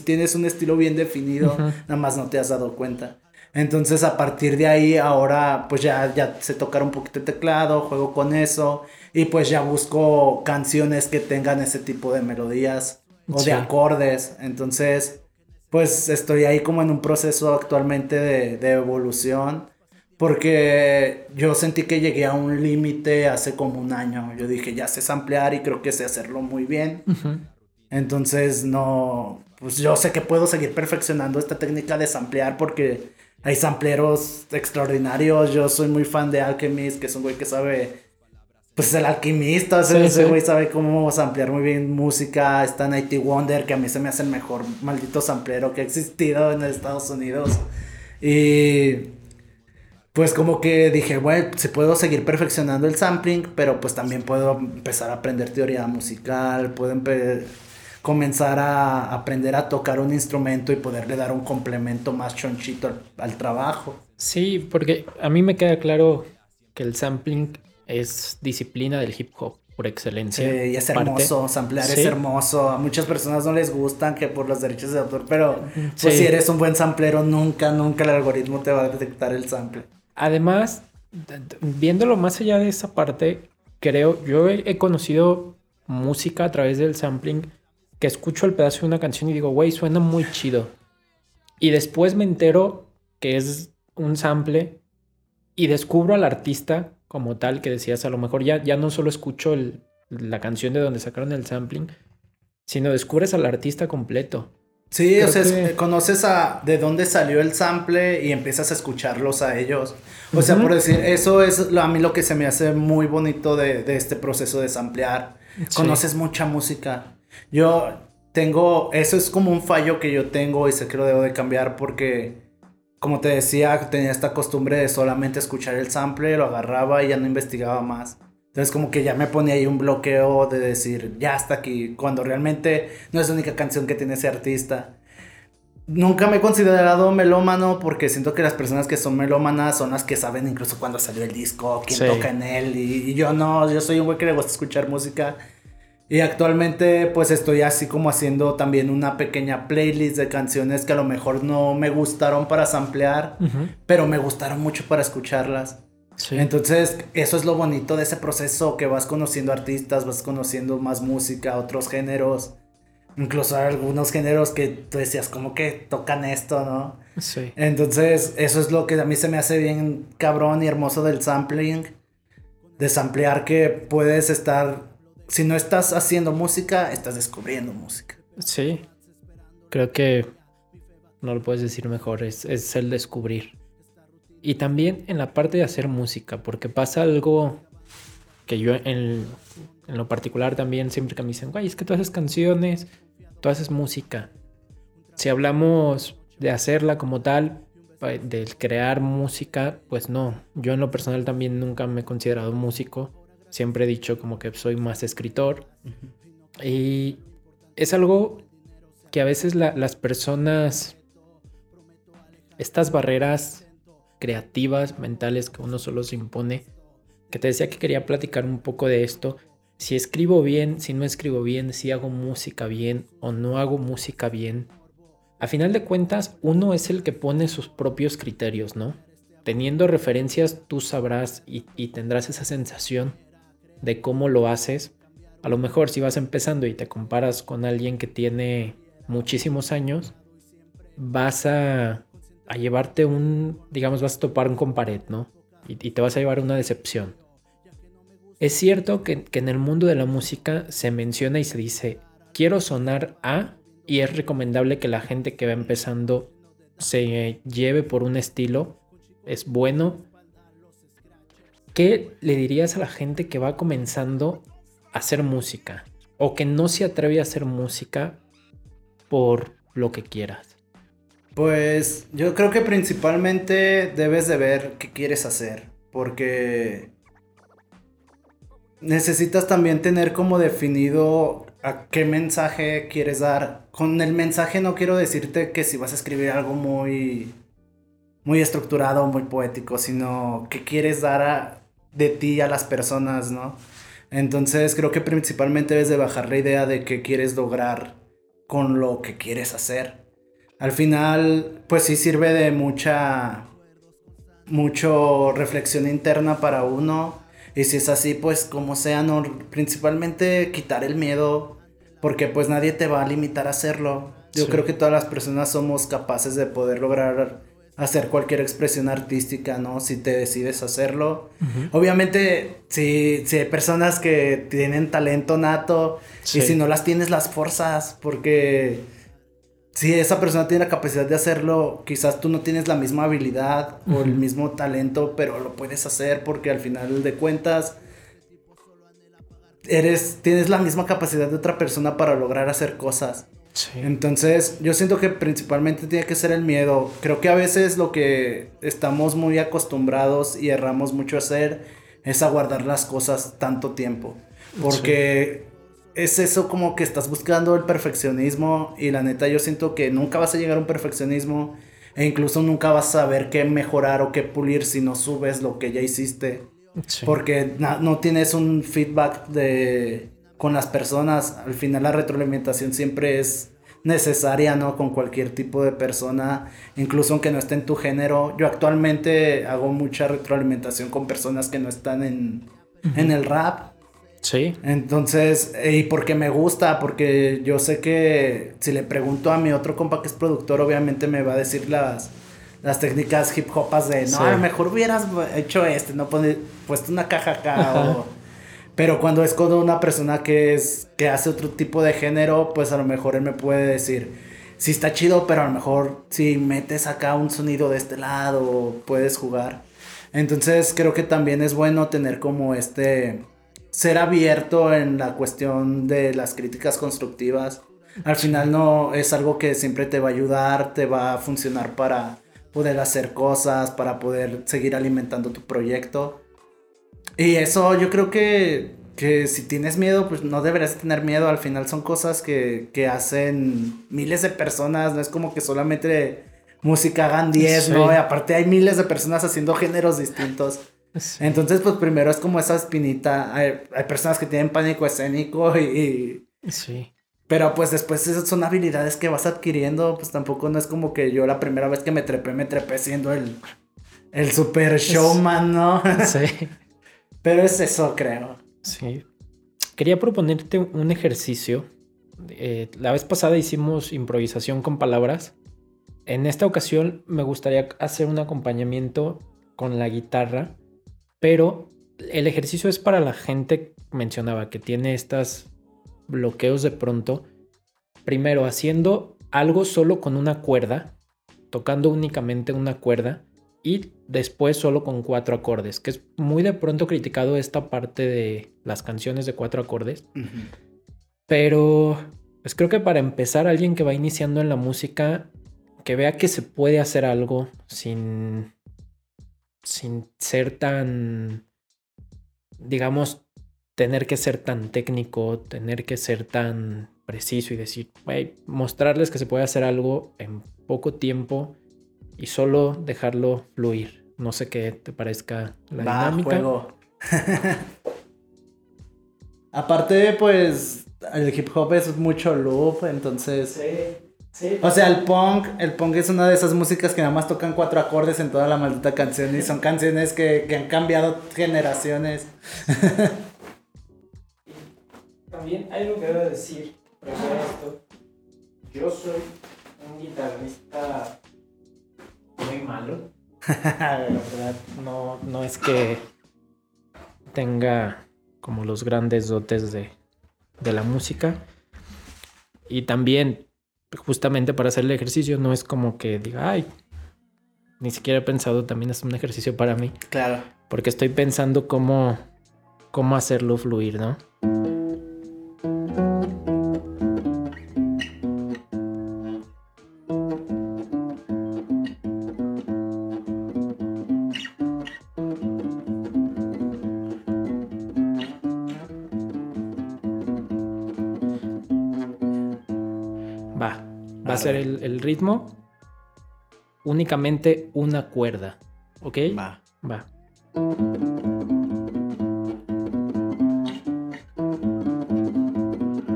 tienes un estilo bien definido, nada más no te has dado cuenta. Entonces a partir de ahí ahora pues ya, ya sé tocar un poquito de teclado, juego con eso y pues ya busco canciones que tengan ese tipo de melodías o de acordes. Entonces pues estoy ahí como en un proceso actualmente de, evolución porque yo sentí que llegué a un límite hace como un año. Yo dije, ya sé samplear y creo que sé hacerlo muy bien. Entonces no, pues yo sé que puedo seguir perfeccionando esta técnica de samplear porque hay sampleros extraordinarios. Yo soy muy fan de Alchemist, que es un güey que sabe. Pues el alquimista, ese güey sabe cómo samplear muy bien música. Está Nighty Wonder, que a mí se me hace el mejor maldito samplero que ha existido en Estados Unidos. Y pues como que dije, bueno, si puedo seguir perfeccionando el sampling, pero pues también puedo empezar a aprender teoría musical, puedo comenzar a aprender a tocar un instrumento y poderle dar un complemento más chonchito al, trabajo. Sí, porque a mí me queda claro que el sampling es disciplina del hip hop por excelencia. Sí, y es hermoso, samplear es hermoso. A muchas personas no les gustan que por los derechos de autor, pero pues si eres un buen samplero, nunca, nunca el algoritmo te va a detectar el sample. Además, viéndolo más allá de esa parte, creo, yo he conocido música a través del sampling que escucho el pedazo de una canción y digo, güey, suena muy chido. Y después me entero que es un sample y descubro al artista como tal que decías, a lo mejor ya, ya no solo escucho el- la canción de donde sacaron el sampling, sino descubres al artista completo. Sí, Creo o sea, que- conoces a de dónde salió el sample y empiezas a escucharlos a ellos. O sea, por decir, eso es lo- a mí lo que se me hace muy bonito de, de este proceso de samplear. Sí. Conoces mucha música. Yo tengo, eso es como un fallo que yo tengo y sé que lo debo de cambiar porque, como te decía, tenía esta costumbre de solamente escuchar el sample, lo agarraba y ya no investigaba más. Entonces como que ya me ponía ahí un bloqueo de decir, ya hasta aquí, cuando realmente no es la única canción que tiene ese artista. Nunca me he considerado melómano porque siento que las personas que son melómanas son las que saben incluso cuándo salió el disco, quién Sí. toca en él y, y yo no, yo soy un güey que le gusta escuchar música. Y actualmente pues estoy así como haciendo también una pequeña playlist de canciones que a lo mejor no me gustaron para samplear, pero me gustaron mucho para escucharlas. Sí. Entonces, eso es lo bonito de ese proceso, que vas conociendo artistas, vas conociendo más música, otros géneros, incluso algunos géneros que tú decías, como que tocan esto, ¿no? sí. Entonces, eso es lo que a mí se me hace bien cabrón y hermoso del sampling, de samplear que puedes estar, si no estás haciendo música, estás descubriendo música. Sí. Creo que no lo puedes decir mejor, es, el descubrir. Y también en la parte de hacer música, porque pasa algo que yo en, en lo particular también siempre que me dicen, güey, es que tú haces canciones, tú haces música. Si hablamos de hacerla como tal, pa- de crear música, pues no. Yo en lo personal también nunca me he considerado músico. Siempre he dicho como que soy más escritor. Y es algo que a veces la- las personas, estas barreras creativas, mentales que uno solo se impone, que te decía que quería platicar un poco de esto, si escribo bien, si no escribo bien, si hago música bien o no hago música bien. A final de cuentas, uno es el que pone sus propios criterios, ¿no? Teniendo referencias, tú sabrás y, y tendrás esa sensación de cómo lo haces. A lo mejor si vas empezando y te comparas con alguien que tiene muchísimos años, vas a, a llevarte un, digamos, vas a topar un con pared, ¿no? Y, y te vas a llevar una decepción. Es cierto que, que en el mundo de la música se menciona y se dice, quiero sonar a, y es recomendable que la gente que va empezando se lleve por un estilo, es bueno. ¿Qué le dirías a la gente que va comenzando a hacer música? O que no se atreve a hacer música por lo que quieras. Pues yo creo que principalmente debes de ver qué quieres hacer, porque necesitas también tener como definido a qué mensaje quieres dar. Con el mensaje no quiero decirte que si vas a escribir algo muy muy estructurado, muy poético, sino que quieres dar a- de ti a las personas, ¿no? Entonces creo que principalmente debes de bajar la idea de qué quieres lograr con lo que quieres hacer. Al final, pues sí sirve de mucha, mucho reflexión interna para uno. Y si es así, pues como sea, no, principalmente quitar el miedo, porque pues nadie te va a limitar a hacerlo. Yo Sí. creo que todas las personas somos capaces de poder lograr hacer cualquier expresión artística, ¿no? Si te decides hacerlo. Obviamente, si, si hay personas que tienen talento nato Sí. y si no las tienes, las forzas, porque si esa persona tiene la capacidad de hacerlo, quizás tú no tienes la misma habilidad o el mismo talento, pero lo puedes hacer porque al final de cuentas eres tienes la misma capacidad de otra persona para lograr hacer cosas. Sí. Entonces, yo siento que principalmente tiene que ser el miedo. Creo que a veces lo que estamos muy acostumbrados y erramos mucho a hacer es a guardar las cosas tanto tiempo. Porque es eso como que estás buscando el perfeccionismo y la neta yo siento que nunca vas a llegar a un perfeccionismo e incluso nunca vas a saber qué mejorar o qué pulir si no subes lo que ya hiciste. Sí. Porque no tienes un feedback de con las personas. Al final la retroalimentación siempre es necesaria, ¿no? Con cualquier tipo de persona, incluso aunque no esté en tu género. Yo actualmente hago mucha retroalimentación con personas que no están en, en el rap. Sí. Entonces, eh, y porque me gusta, porque yo sé que si le pregunto a mi otro compa que es productor, obviamente me va a decir las, las técnicas hip hopas de, no, Sí. a lo mejor hubieras hecho este, no pone- puesto una caja acá o... <laughs> Pero cuando es con una persona que es que hace otro tipo de género, pues a lo mejor él me puede decir, sí está chido, pero a lo mejor si metes acá un sonido de este lado, puedes jugar. Entonces creo que también es bueno tener como este ser abierto en la cuestión de las críticas constructivas. Al final no es algo que siempre te va a ayudar, te va a funcionar para poder hacer cosas, para poder seguir alimentando tu proyecto. Y eso yo creo que, que si tienes miedo, pues no deberías tener miedo. Al final son cosas que, que hacen miles de personas. No es como que solamente música hagan 10, Sí. ¿no? Y aparte hay miles de personas haciendo géneros distintos. Sí. Entonces, pues primero es como esa espinita. Hay, hay personas que tienen pánico escénico y, y- Sí. Pero pues después esas son habilidades que vas adquiriendo. Pues tampoco no es como que yo la primera vez que me trepé, me trepé siendo el, el super showman, ¿no? <laughs> Sí. Pero es eso, creo. Sí. Quería proponerte un ejercicio. Eh, la vez pasada hicimos improvisación con palabras. En esta ocasión me gustaría hacer un acompañamiento con la guitarra, pero el ejercicio es para la gente, mencionaba, que tiene estos bloqueos de pronto. Primero, haciendo algo solo con una cuerda, tocando únicamente una cuerda, y después solo con cuatro acordes, que es muy de pronto criticado esta parte de las canciones de cuatro acordes. Pero pues creo que para empezar, alguien que va iniciando en la música, que vea que se puede hacer algo sin, sin ser tan, digamos, tener que ser tan técnico, tener que ser tan preciso y decir, "Güey", mostrarles que se puede hacer algo en poco tiempo y solo dejarlo fluir. No sé qué te parezca la Va, dinámica. juego. <laughs> Aparte, pues, el hip hop es mucho loop, entonces... O sea, el punk, el punk es una de esas músicas que nada más tocan cuatro acordes en toda la maldita canción y son canciones que, que han cambiado generaciones. <laughs> También hay algo que debo decir previo a esto. Yo soy un guitarrista muy malo. <laughs> La verdad, no, no es que tenga como los grandes dotes de, de la música. Y también, justamente para hacer el ejercicio, no es como que diga, ay, ni siquiera he pensado, también es un ejercicio para mí. Claro. Porque estoy pensando cómo, cómo hacerlo fluir, ¿no? El, ritmo únicamente una cuerda, ¿ok? Va. Va.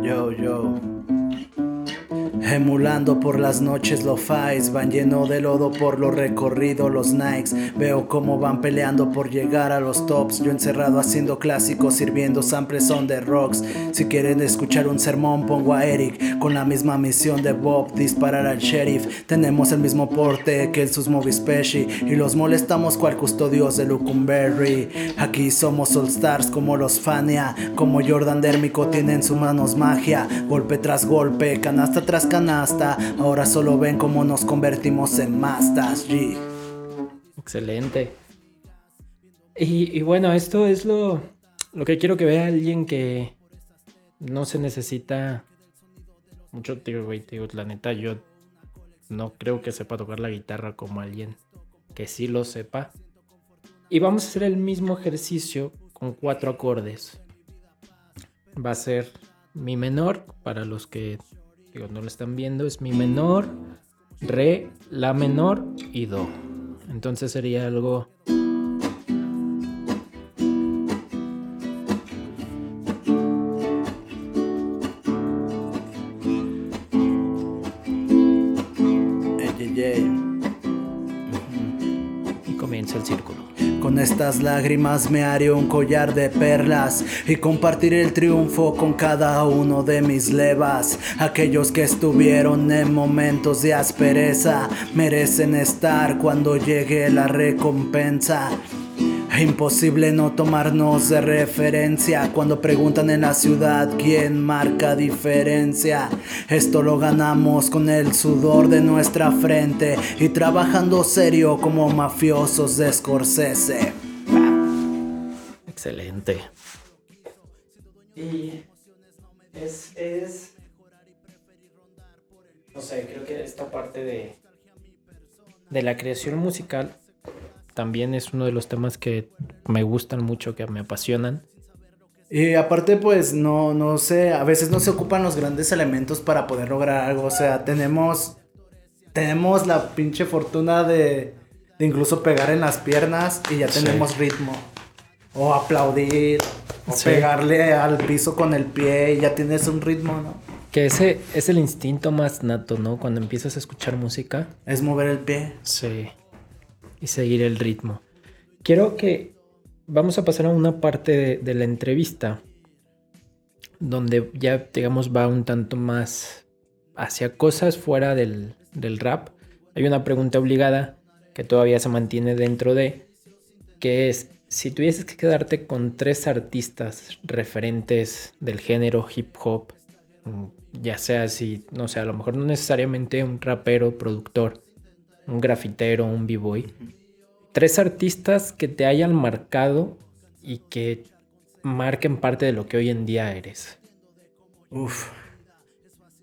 Yo, yo. Emulando por las noches lo fais, van lleno de lodo por lo recorrido los Nikes. Veo cómo van peleando por llegar a los tops. Yo encerrado haciendo clásicos, sirviendo samples on the rocks. Si quieren escuchar un sermón, pongo a Eric con la misma misión de Bob, disparar al sheriff. Tenemos el mismo porte que el sus movies Pesci y los molestamos cual custodios de Lucumberry. Aquí somos All Stars como los Fania, como Jordan Dérmico tienen sus manos magia, golpe tras golpe, canasta tras canasta. Ahora solo ven cómo nos convertimos en mastas. G. Excelente. Y, y bueno, esto es lo, lo que quiero que vea alguien que no se necesita mucho, tío, güey, tío, la neta, yo no creo que sepa tocar la guitarra como alguien que sí lo sepa. Y vamos a hacer el mismo ejercicio con cuatro acordes. Va a ser mi menor, para los que digo, no lo están viendo, es mi menor, re, la menor y do. Entonces sería algo... estas lágrimas me haré un collar de perlas y compartiré el triunfo con cada uno de mis levas. Aquellos que estuvieron en momentos de aspereza merecen estar cuando llegue la recompensa. Imposible no tomarnos de referencia cuando preguntan en la ciudad quién marca diferencia. Esto lo ganamos con el sudor de nuestra frente y trabajando serio como mafiosos de Scorsese. Excelente. Y es, es... No sé, creo que esta parte de, de la creación musical también es uno de los temas que me gustan mucho, que me apasionan. Y aparte, pues, no, no sé, a veces no se ocupan los grandes elementos para poder lograr algo. O sea, tenemos, tenemos la pinche fortuna de, de incluso pegar en las piernas y ya tenemos Sí. ritmo. O aplaudir, o Sí. pegarle al piso con el pie y ya tienes un ritmo, ¿no? Que ese es el instinto más nato, ¿no? Cuando empiezas a escuchar música. Es mover el pie. Sí. Y seguir el ritmo. Quiero que vamos a pasar a una parte de, de la entrevista donde ya, digamos, va un tanto más hacia cosas fuera del, del rap. Hay una pregunta obligada que todavía se mantiene dentro de, que es, si tuvieses que quedarte con tres artistas referentes del género hip hop, mm, ya sea si, no sé, a lo mejor no necesariamente un rapero, productor, un grafitero, un b-boy. Tres artistas que te hayan marcado y que marquen parte de lo que hoy en día eres. Uf.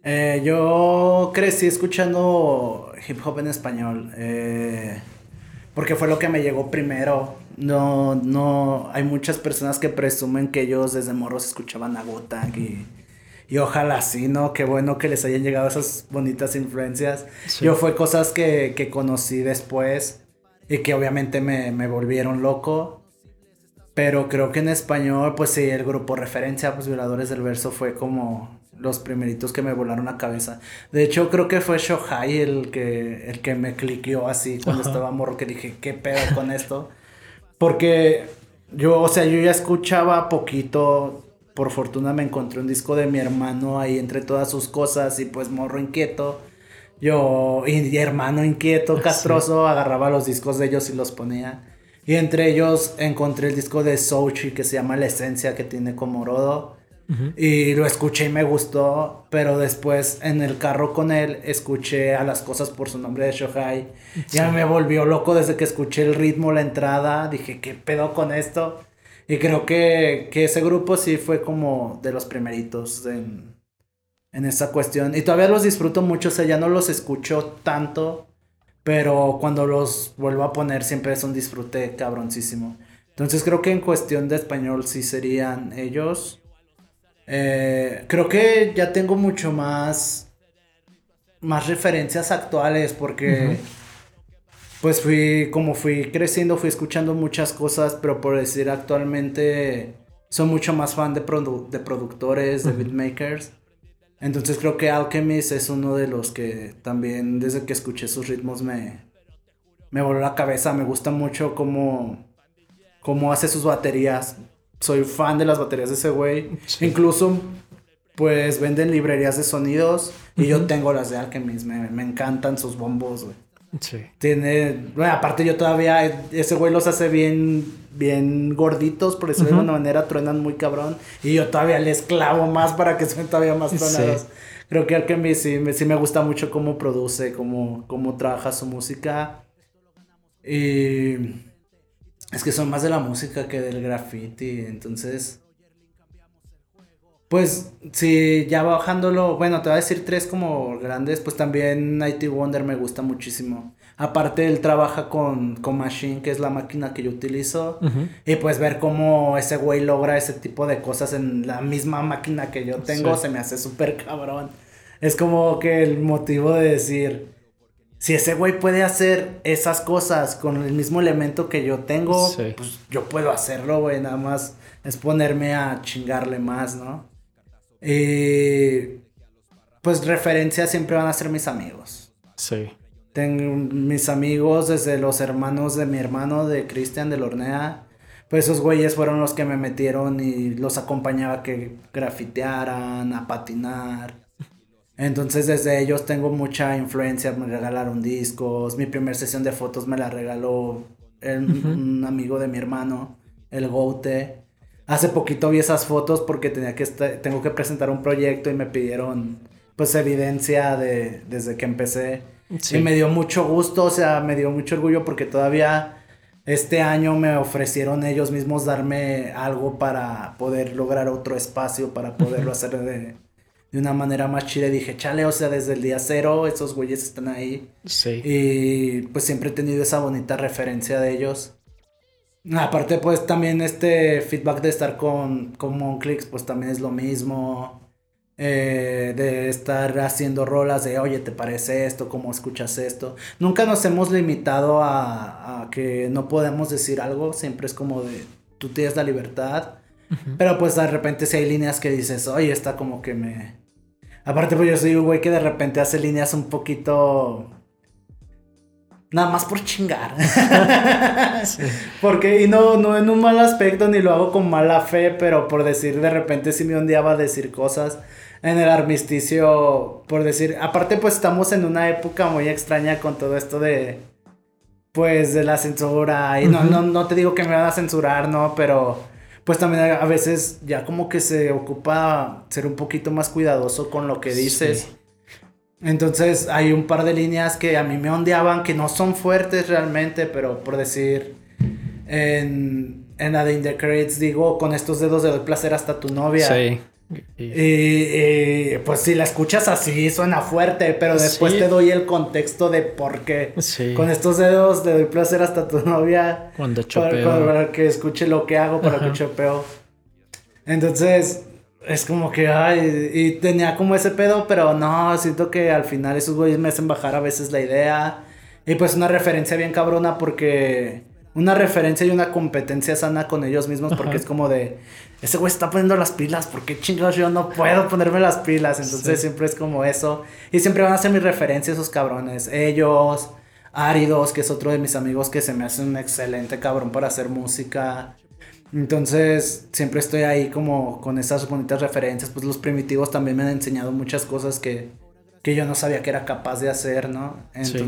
Eh, yo crecí escuchando hip hop en español. eh, porque fue lo que me llegó primero. No, no. Hay muchas personas que presumen que ellos desde morros escuchaban a Wu-Tang y. Y ojalá sí, ¿no? Qué bueno que les hayan llegado esas bonitas influencias. Sí. Yo fue cosas que, que conocí después y que obviamente me, me volvieron loco. Pero creo que en español, pues sí, el grupo referencia, pues Violadores del Verso fue como los primeritos que me volaron la cabeza. De hecho, creo que fue Shohai el que, el que me cliqueó así cuando Ajá. estaba morro, que dije, ¿qué pedo con esto? Porque yo, o sea, yo ya escuchaba poquito. Por fortuna me encontré un disco de mi hermano ahí entre todas sus cosas y pues morro inquieto. Yo, y, y hermano inquieto, castroso, agarraba los discos de ellos y los ponía. Y entre ellos encontré el disco de Sochi que se llama La Esencia, que tiene Y lo escuché y me gustó, pero después en el carro con él escuché a las cosas por su nombre de Shohai. Ya me volvió loco desde que escuché el ritmo, la entrada. Dije, ¿qué pedo con esto? Y creo que, que ese grupo sí fue como de los primeritos en, en esa cuestión. Y todavía los disfruto mucho, o sea, ya no los escucho tanto, pero cuando los vuelvo a poner siempre es un disfrute cabroncísimo. Entonces creo que en cuestión de español sí serían ellos. Eh, creo que ya tengo mucho más más referencias actuales porque pues fui como fui creciendo fui escuchando muchas cosas pero por decir actualmente soy mucho más fan de, produ- de productores de beatmakers. Entonces creo que Alchemist es uno de los que también desde que escuché sus ritmos me me voló la cabeza. Me gusta mucho cómo cómo hace sus baterías soy fan de las baterías de ese güey incluso pues venden librerías de sonidos y yo tengo las de Alchemist, me, me encantan sus bombos, güey. Sí. Tiene, bueno, aparte yo todavía, ese güey los hace bien, bien gorditos, por decirlo de alguna manera, truenan muy cabrón. Y yo todavía les clavo más para que <laughs> sean todavía más Sí. tronados. Creo que Alchemist sí, me- sí me gusta mucho cómo produce, cómo, cómo trabaja su música. Y es que son más de la música que del graffiti, entonces... Pues sí, ya bajándolo, bueno, te voy a decir tres como grandes, pues también Nighty Wonder me gusta muchísimo. Aparte él trabaja con, con Machine, que es la máquina que yo utilizo, y pues ver cómo ese güey logra ese tipo de cosas en la misma máquina que yo tengo, Sí. se me hace súper cabrón. Es como que el motivo de decir, si ese güey puede hacer esas cosas con el mismo elemento que yo tengo, Sí. pues yo puedo hacerlo, güey, nada más es ponerme a chingarle más, ¿no? Y pues referencias siempre van a ser mis amigos. Sí. Tengo mis amigos, desde los hermanos de mi hermano, de Cristian de Lornea. Pues esos güeyes fueron los que me metieron y los acompañaba a que grafitearan, a patinar. Entonces desde ellos tengo mucha influencia, me regalaron discos, mi primera sesión de fotos me la regaló el- un amigo de mi hermano, el Goute. Hace poquito vi esas fotos porque tenía que tengo que presentar un proyecto y me pidieron pues evidencia de desde que empecé. Sí. Y me dio mucho gusto, o sea, me dio mucho orgullo porque todavía este año me ofrecieron ellos mismos darme algo para poder lograr otro espacio, para poderlo hacer de, de una manera más chida. Dije, chale, o sea, desde el día cero esos güeyes están ahí. Sí. Y pues siempre he tenido esa bonita referencia de ellos. Aparte, pues también este feedback de estar con, con Monclix, pues también es lo mismo. Eh, de estar haciendo rolas de, oye, ¿te parece esto? ¿Cómo escuchas esto? Nunca nos hemos limitado a, a que no podemos decir algo, siempre es como de, tú tienes la libertad. Pero pues de repente si hay líneas que dices, oye, está como que me... Aparte pues yo soy un güey que de repente hace líneas un poquito... Nada más por chingar. <laughs> Porque, y no, no en un mal aspecto, ni lo hago con mala fe, pero por decir, de repente sí me ondeaba a decir cosas en el armisticio, por decir, aparte pues estamos en una época muy extraña con todo esto de, pues, de la censura, y no, no, no te digo que me van a censurar, no, pero pues también a veces ya como que se ocupa ser un poquito más cuidadoso con lo que dices. Sí. Entonces hay un par de líneas que a mí me ondeaban, que no son fuertes realmente, pero por decir, en, en la de In the Crates digo, con estos dedos le doy placer hasta tu novia. Sí. Y- Y, y, pues si la escuchas así suena fuerte, pero después Sí. te doy el contexto de por qué. Sí. Con estos dedos le doy placer hasta tu novia. Cuando Para, chopeo. para- para que escuche lo que hago, para Ajá. que chopeo. Entonces, es como que, ay, y tenía como ese pedo, pero no, siento que al final esos güeyes me hacen bajar a veces la idea. Y pues una referencia bien cabrona porque... Una referencia y una competencia sana con ellos mismos porque Ajá. es como de... Ese güey está poniendo las pilas, ¿por qué chingados yo no puedo ponerme las pilas? Entonces Sí. siempre es como eso. Y siempre van a ser mi referencia esos cabrones. Ellos, Áridos, que es otro de mis amigos que se me hace un excelente cabrón para hacer música. Entonces, siempre estoy ahí como con esas bonitas referencias. Pues los primitivos también me han enseñado muchas cosas que, que yo no sabía que era capaz de hacer, ¿no? Sí.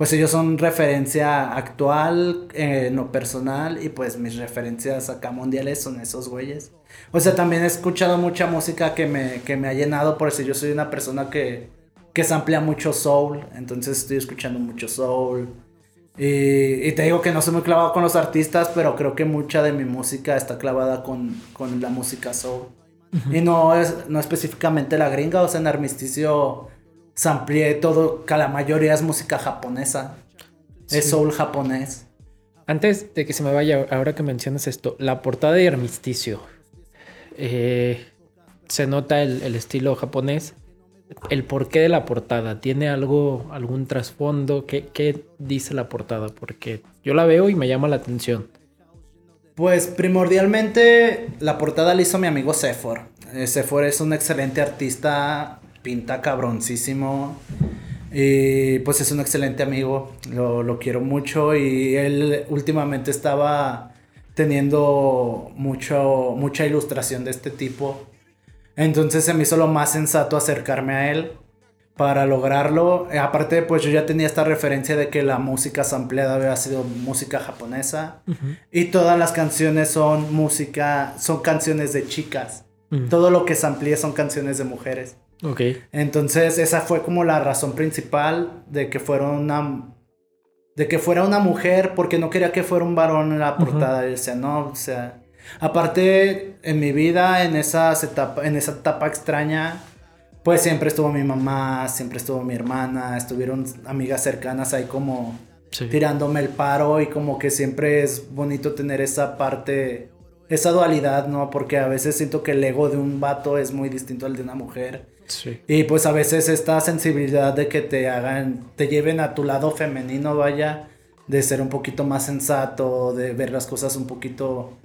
Pues ellos son referencia actual eh, en lo personal y pues mis referencias acá mundiales son esos güeyes. O sea, también he escuchado mucha música que me, que me ha llenado, por eso yo soy una persona que, que samplea mucho soul, entonces estoy escuchando mucho soul. Y, y te digo que no soy muy clavado con los artistas, pero creo que mucha de mi música está clavada con, con la música soul. Y no es no específicamente la gringa, o sea, en Armisticio sampleé todo, que la mayoría es música japonesa. Es soul japonés. Antes de que se me vaya, ahora que mencionas esto, la portada de Armisticio. eh, se nota el, el estilo japonés. El porqué de la portada. ¿Tiene algo, algún trasfondo? ¿Qué, qué dice la portada? Porque yo la veo y me llama la atención. Pues primordialmente la portada la hizo mi amigo Sefor. Eh, Sefor es un excelente artista, pinta cabroncísimo. Y pues es un excelente amigo, lo, lo quiero mucho y él últimamente estaba teniendo mucho, mucha ilustración de este tipo. Entonces se me hizo lo más sensato acercarme a él para lograrlo. Eh, aparte, pues yo ya tenía esta referencia de que la música sampleada había sido música japonesa. Y todas las canciones son música, son canciones de chicas. Todo lo que sampleé son canciones de mujeres. Ok. Entonces, esa fue como la razón principal de que fuera una. De que fuera una mujer, porque no quería que fuera un varón en la portada. Y decía, no, o sea. Aparte, en mi vida, en, esas etapa, en esa etapa extraña, pues siempre estuvo mi mamá, siempre estuvo mi hermana, estuvieron amigas cercanas ahí como Sí. tirándome el paro y como que siempre es bonito tener esa parte, esa dualidad, ¿no? Porque a veces siento que el ego de un vato es muy distinto al de una mujer. Sí. Y pues a veces esta sensibilidad de que te hagan, te lleven a tu lado femenino, vaya, de ser un poquito más sensato, de ver las cosas un poquito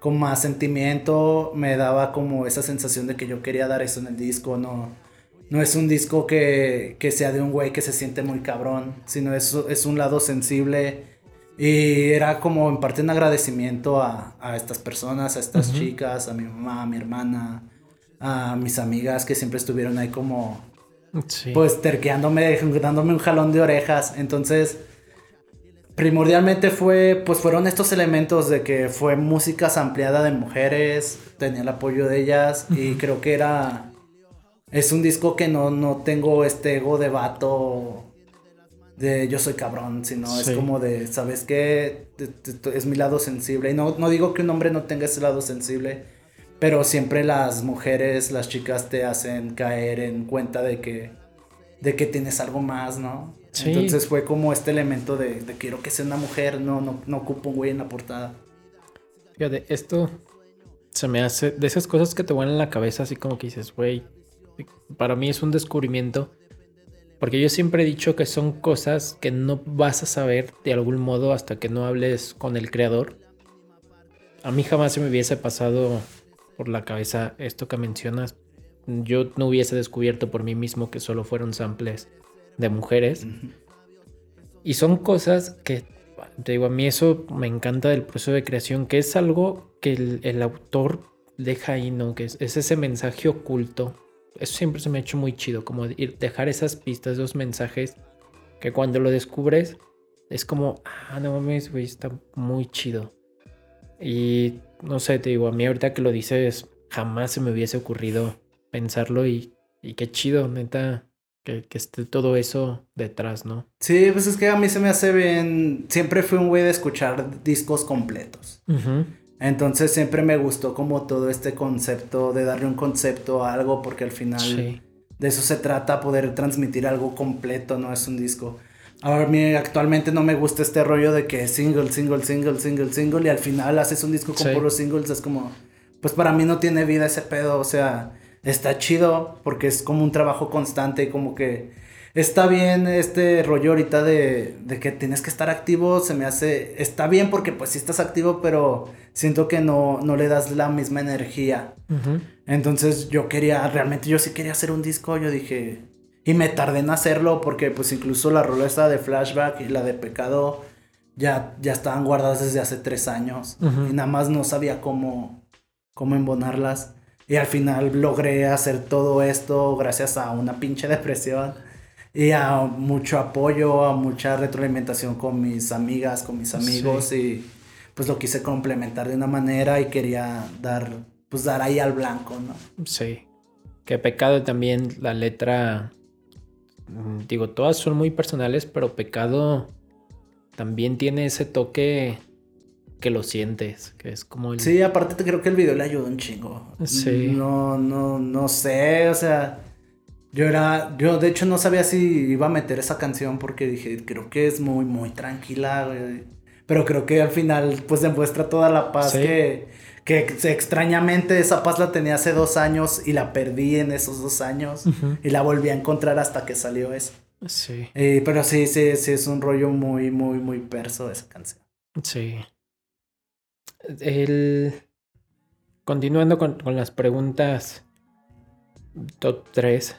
con más sentimiento, me daba como esa sensación de que yo quería dar eso en el disco, no, no es un disco que, que sea de un güey que se siente muy cabrón, sino es, es un lado sensible. Y era como en parte un agradecimiento a, a estas personas, a estas chicas, a mi mamá, a mi hermana, a mis amigas que siempre estuvieron ahí como, Sí. pues terqueándome, dándome un jalón de orejas. Entonces, primordialmente fue, pues fueron estos elementos de que fue música ampliada de mujeres, tenía el apoyo de ellas y creo que era, es un disco que no, no tengo este ego de vato de yo soy cabrón, sino Sí. es como de, ¿sabes qué? Es mi lado sensible. Y no, no digo que un hombre no tenga ese lado sensible, pero siempre las mujeres, las chicas te hacen caer en cuenta de que, de que tienes algo más, ¿no? Sí. Entonces fue como este elemento de, de quiero que sea una mujer, no, no, no ocupo un güey en la portada. Fíjate, esto se me hace de esas cosas que te vuelan en la cabeza, así como que dices, güey, para mí es un descubrimiento. Porque yo siempre he dicho que son cosas que no vas a saber de algún modo hasta que no hables con el creador. A mí jamás se me hubiese pasado por la cabeza esto que mencionas. Yo no hubiese descubierto por mí mismo que solo fueron samples de mujeres. Y son cosas que, te digo, a mí eso me encanta del proceso de creación, que es algo que el, el autor deja ahí, ¿no? Que es, es ese mensaje oculto. Eso siempre se me ha hecho muy chido, como dejar esas pistas, esos mensajes, que cuando lo descubres es como, ah, no mames, güey, está muy chido. Y no sé, te digo, a mí ahorita que lo dices, jamás se me hubiese ocurrido pensarlo y, y qué chido, neta, que, que esté todo eso detrás, ¿no? Sí, pues es que a mí se me hace bien, siempre fui un güey de escuchar discos completos. Entonces siempre me gustó como todo este concepto de darle un concepto a algo porque al final Sí. de eso se trata, poder transmitir algo completo, no es un disco. Ahora mí actualmente no me gusta este rollo de que single, single, single, single, single y al final haces un disco con Sí. puros singles, es como, pues para mí no tiene vida ese pedo, o sea, está chido porque es como un trabajo constante y como que está bien este rollo ahorita de, de que tienes que estar activo, se me hace, está bien porque pues sí estás activo, pero siento que no, no le das la misma energía. Entonces yo quería, realmente yo sí quería hacer un disco, yo dije, y me tardé en hacerlo porque pues incluso la rola esta de Flashback y la de Pecado ya, ya estaban guardadas desde hace tres años Ujú. y nada más no sabía cómo, cómo embonarlas. Y al final logré hacer todo esto gracias a una pinche depresión y a mucho apoyo, a mucha retroalimentación con mis amigas, con mis amigos y pues lo quise complementar de una manera y quería dar, pues dar ahí al blanco, ¿no? Sí. Que pecado también, la letra. Mm, Digo, todas son muy personales, pero pecado también tiene ese toque que lo sientes, que es como el. Sí, aparte te creo que el video le ayudó un chingo. Sí. No, no, no sé, o sea, yo era, yo de hecho no sabía si iba a meter esa canción porque dije, creo que es muy, muy tranquila, güey. Pero creo que al final, pues demuestra toda la paz Sí. que, que extrañamente esa paz la tenía hace dos años y la perdí en esos dos años y la volví a encontrar hasta que salió eso. Sí, Eh, pero sí, sí, sí, es un rollo muy, muy, muy perso esa canción. sí. El... Continuando con, con las preguntas. Top 3.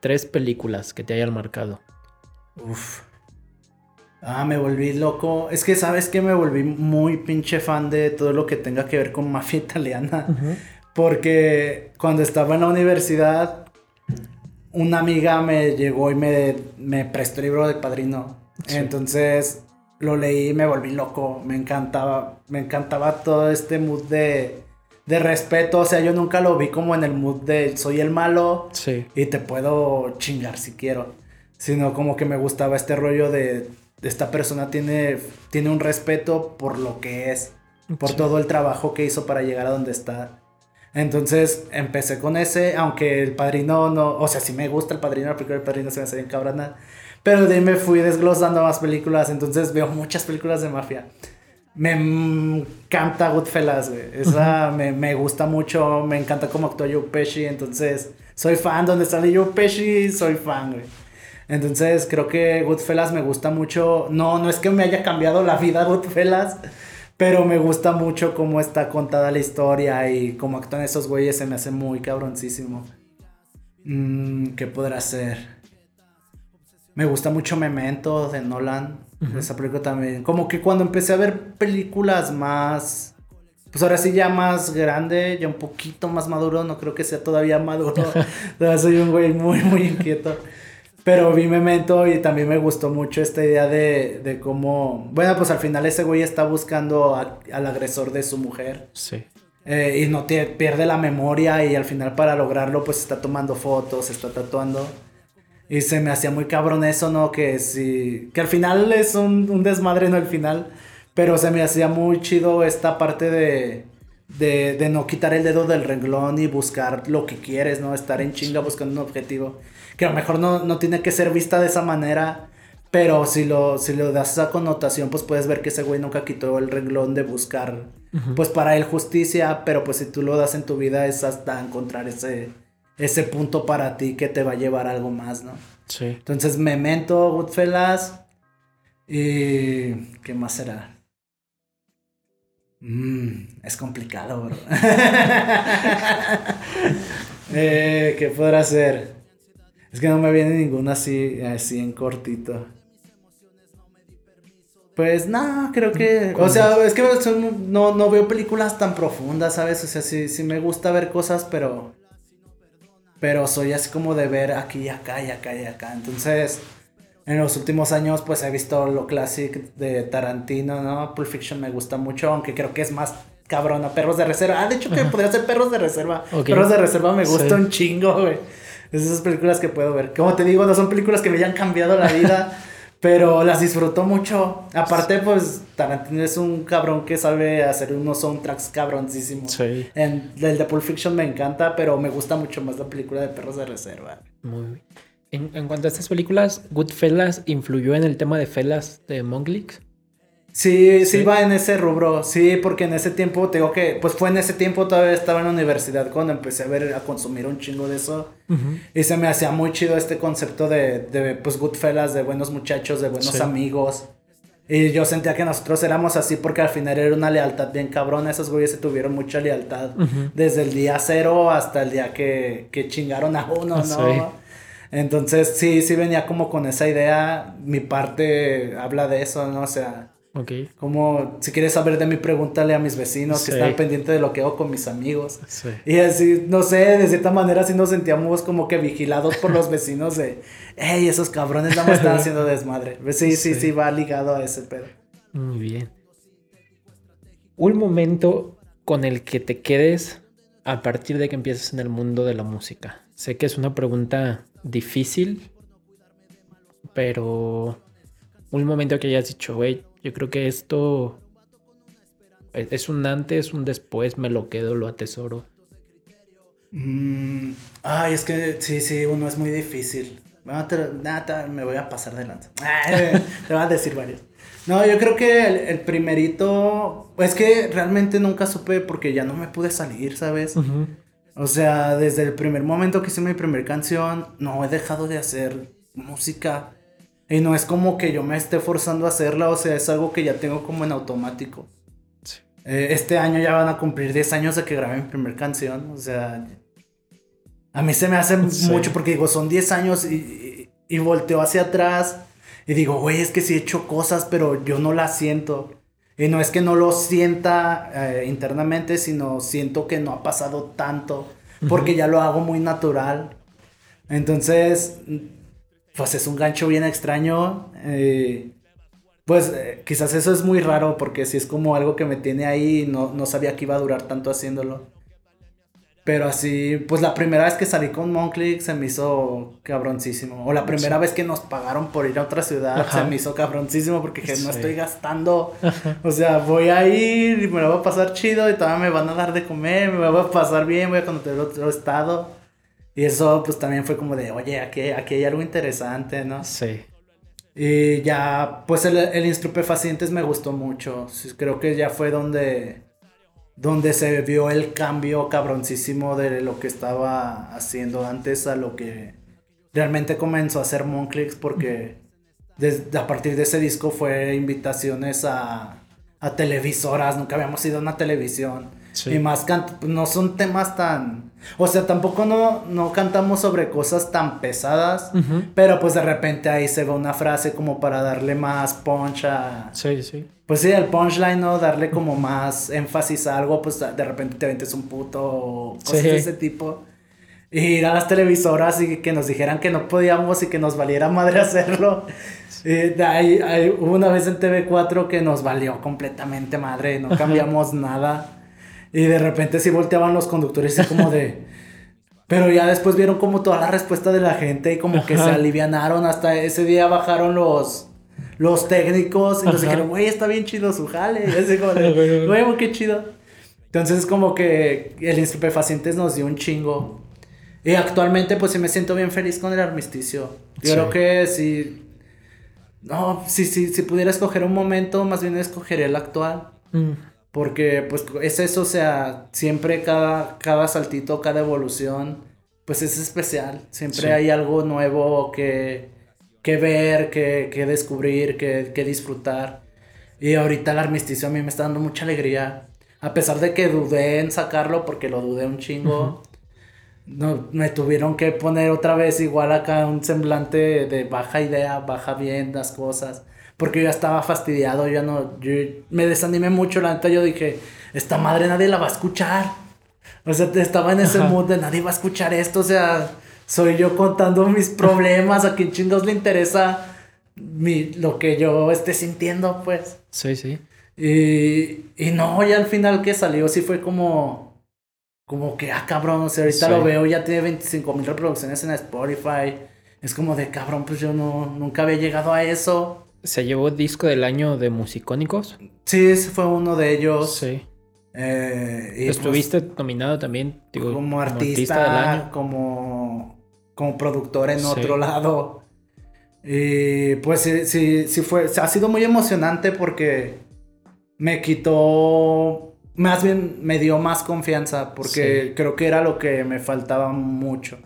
Tres películas que te hayan marcado. Uf. Ah, me volví loco. Es que, ¿sabes que Me volví muy pinche fan de todo lo que tenga que ver con mafia <laughs> italiana. Porque cuando estaba en la universidad, una amiga me llegó y me, me prestó el libro del padrino. Sí. Entonces lo leí y me volví loco. Me encantaba. Me encantaba todo este mood de, de respeto. O sea, yo nunca lo vi como en el mood de soy el malo Sí. y te puedo chingar si quiero. Sino como que me gustaba este rollo de esta persona tiene, tiene un respeto por lo que es, por Sí. todo el trabajo que hizo para llegar a donde está. Entonces empecé con ese, aunque el padrino no, o sea, sí me gusta el padrino, película del padrino se me hace bien cabrona. Pero de ahí me fui desglosando más películas, entonces veo muchas películas de mafia. Me encanta Goodfellas, güey. Esa me, me gusta mucho, me encanta cómo actúa Joe Pesci, entonces soy fan. Donde sale Joe Pesci, soy fan, güey. Entonces creo que Goodfellas me gusta mucho. No, no es que me haya cambiado la vida Goodfellas, pero me gusta mucho cómo está contada la historia y cómo actúan esos güeyes, se me hace muy cabroncísimo. Mm, ¿Qué podrá ser? Me gusta mucho Memento de Nolan. Esa película también. Como que cuando empecé a ver películas más. Pues ahora sí, ya más grande, ya un poquito más maduro. No creo que sea todavía maduro. <laughs> Todavía soy un güey muy, muy inquieto. Pero vi Memento y también me gustó mucho esta idea de, de cómo. Bueno, pues al final ese güey está buscando a- al agresor de su mujer. Sí. Eh, y no te pierde la memoria y al final para lograrlo pues está tomando fotos, está tatuando. Y se me hacía muy cabrón eso, ¿no? Que si... Que al final es un, un desmadre, ¿no? El final. Pero se me hacía muy chido esta parte de, de... De no quitar el dedo del renglón y buscar lo que quieres, ¿no? Estar en chinga buscando un objetivo. Que a lo mejor no, no tiene que ser vista de esa manera. Pero si lo, si lo das esa connotación, pues puedes ver que ese güey nunca quitó el renglón de buscar, pues para él justicia, pero pues si tú lo das en tu vida es hasta encontrar ese, ese punto para ti que te va a llevar a algo más, ¿no? Sí. Entonces, Memento, Goodfellas y... ¿Qué más será? Mm, es complicado, bro. <laughs> eh, ¿Qué podrá ser? Es que no me viene ninguna así, así en cortito. Pues no, creo que. O sea, es que son- no, no veo películas tan profundas, ¿sabes? O sea, sí, sí me gusta ver cosas, pero. Pero soy así como de ver aquí y acá y acá y acá. Entonces, en los últimos años, pues he visto lo clásico de Tarantino, ¿no? Pulp Fiction me gusta mucho, aunque creo que es más cabrona. Perros de reserva. Ah, de hecho, que podría ser Perros de reserva. Perros de reserva me gusta Sí. un chingo, güey. Es esas películas que puedo ver. Como te digo, no son películas que me hayan cambiado la vida. <laughs> Pero las disfruto mucho. Aparte, pues, Tarantino es un cabrón que sabe hacer unos soundtracks cabroncísimos. Sí. En, el de Pulp Fiction me encanta, pero me gusta mucho más la película de Perros de Reserva. Muy bien. En, en cuanto a estas películas, Goodfellas influyó en el tema de Fellas de Monglix. Sí, sí, Sí. va en ese rubro. Sí, porque en ese tiempo, te digo que, pues fue en ese tiempo, todavía estaba en la universidad cuando empecé a ver, a consumir un chingo de eso. Y se me hacía muy chido este concepto de, de pues, Goodfellas, de buenos muchachos, de buenos Sí. amigos. Y yo sentía que nosotros éramos así porque al final era una lealtad bien cabrona. Esos güeyes se tuvieron mucha lealtad. Desde el día cero hasta el día que, que chingaron a uno, ¿no? Sí. Entonces sí, sí venía como con esa idea. Mi parte habla de eso, ¿no? O sea, Ok. como si quieres saber de mí, pregúntale a mis vecinos Sí. que están pendientes de lo que hago con mis amigos. Sí. Y así, no sé, de cierta manera sí nos sentíamos como que vigilados por los vecinos de, hey, esos cabrones no me están haciendo desmadre. Sí, sí, sí, Sí. va ligado a ese pedo. Muy bien. Un momento con el que te quedes a partir de que empieces en el mundo de la música. Sé que es una pregunta difícil, pero un momento que hayas dicho, güey, yo creo que esto es un antes, un después, me lo quedo, lo atesoro. Mm, ay, es que sí, sí, uno es muy difícil. Nada, me voy a pasar de lanza. <laughs> Te voy a decir varios. No, yo creo que el, el primerito, es que realmente nunca supe porque ya no me pude salir, ¿sabes? O sea, desde el primer momento que hice mi primer canción, no he dejado de hacer música. Y no es como que yo me esté forzando a hacerla, o sea, es algo que ya tengo como en automático. Sí. Eh, este año ya van a cumplir 10 años de que grabé mi primer canción, o sea... A mí se me hace Sí. mucho porque digo, son 10 años y, y, y volteo hacia atrás y digo, güey, es que sí he hecho cosas, pero yo no las siento. Y no es que no lo sienta eh, internamente, sino siento que no ha pasado tanto, porque ya lo hago muy natural. Entonces, pues es un gancho bien extraño. eh, pues eh, quizás eso es muy raro, porque si es como algo que me tiene ahí no, no sabía que iba a durar tanto haciéndolo. Pero así, pues la primera vez que salí con Monclick se me hizo cabroncísimo. O la primera vez que nos pagaron por ir a otra ciudad Ajá. se me hizo cabroncísimo porque dije, no estoy gastando. O sea, voy a ir y me lo voy a pasar chido y todavía me van a dar de comer, me voy a pasar bien, voy a conocer otro estado. Y eso pues también fue como de, oye, aquí, aquí hay algo interesante, ¿no? Sí. Y ya, pues el, el Instrupefacientes me gustó mucho. Creo que ya fue donde, donde se vio el cambio cabroncísimo de lo que estaba haciendo antes a lo que realmente comenzó a hacer Monclix porque desde, a partir de ese disco fue invitaciones a, a televisoras, nunca habíamos ido a una televisión. Sí. Y más, no son temas tan O sea, tampoco no, no cantamos sobre cosas tan pesadas, pero pues de repente ahí se ve una frase como para darle más punch a... Sí, sí. Pues sí, el punchline, ¿no? Darle como más énfasis a algo, pues de repente te ventes un puto o cosas Sí. de ese tipo. Y ir a las televisoras y que nos dijeran que no podíamos y que nos valiera madre <laughs> hacerlo. Y de ahí, hubo una vez en TV4 que nos valió completamente madre, no cambiamos nada. Y de repente sí volteaban los conductores y como de... <laughs> Pero ya después vieron como toda la respuesta de la gente y como que se Ajá. alivianaron. Hasta ese día bajaron los, los técnicos y nos Ajá. dijeron, güey, está bien chido su jale. Y así como de, <laughs> güey, qué chido. Entonces como que el estupefacientes nos dio un chingo. Y actualmente pues sí me siento bien feliz con el armisticio. Yo Sí. creo que si... No, si, si, si pudiera escoger un momento, más bien escogería el actual. Mm, Porque pues es eso, o sea, siempre cada, cada saltito, cada evolución, pues es especial. Siempre Sí. hay algo nuevo que, que ver, que, que descubrir, que, que disfrutar. Y ahorita el armisticio a mí me está dando mucha alegría. A pesar de que dudé en sacarlo, porque lo dudé un chingo. No, me tuvieron que poner otra vez igual acá un semblante de baja idea, baja bien las cosas. Porque yo ya estaba fastidiado, ya no, yo me desanimé mucho, la neta yo dije, esta madre nadie la va a escuchar. O sea, estaba en ese Ajá. mood de nadie va a escuchar esto, o sea, soy yo contando <laughs> mis problemas, a quién chingos le interesa mi, lo que yo esté sintiendo, pues. Sí, sí. Y, y no, ya al final que salió sí fue como, como que, ah, cabrón, o sea, ahorita Sí. lo veo, ya tiene 25 mil reproducciones en Spotify. Es como de, cabrón, pues yo no, nunca había llegado a eso. Se llevó disco del año de musicónicos. Sí, ese fue uno de ellos. Sí. Eh, y pues, Estuviste nominado también, digo, como artista, del año. como, como productor en Sí. otro lado. Y pues sí, sí, sí fue, ha sido muy emocionante porque me quitó, más bien me dio más confianza porque Sí. creo que era lo que me faltaba mucho.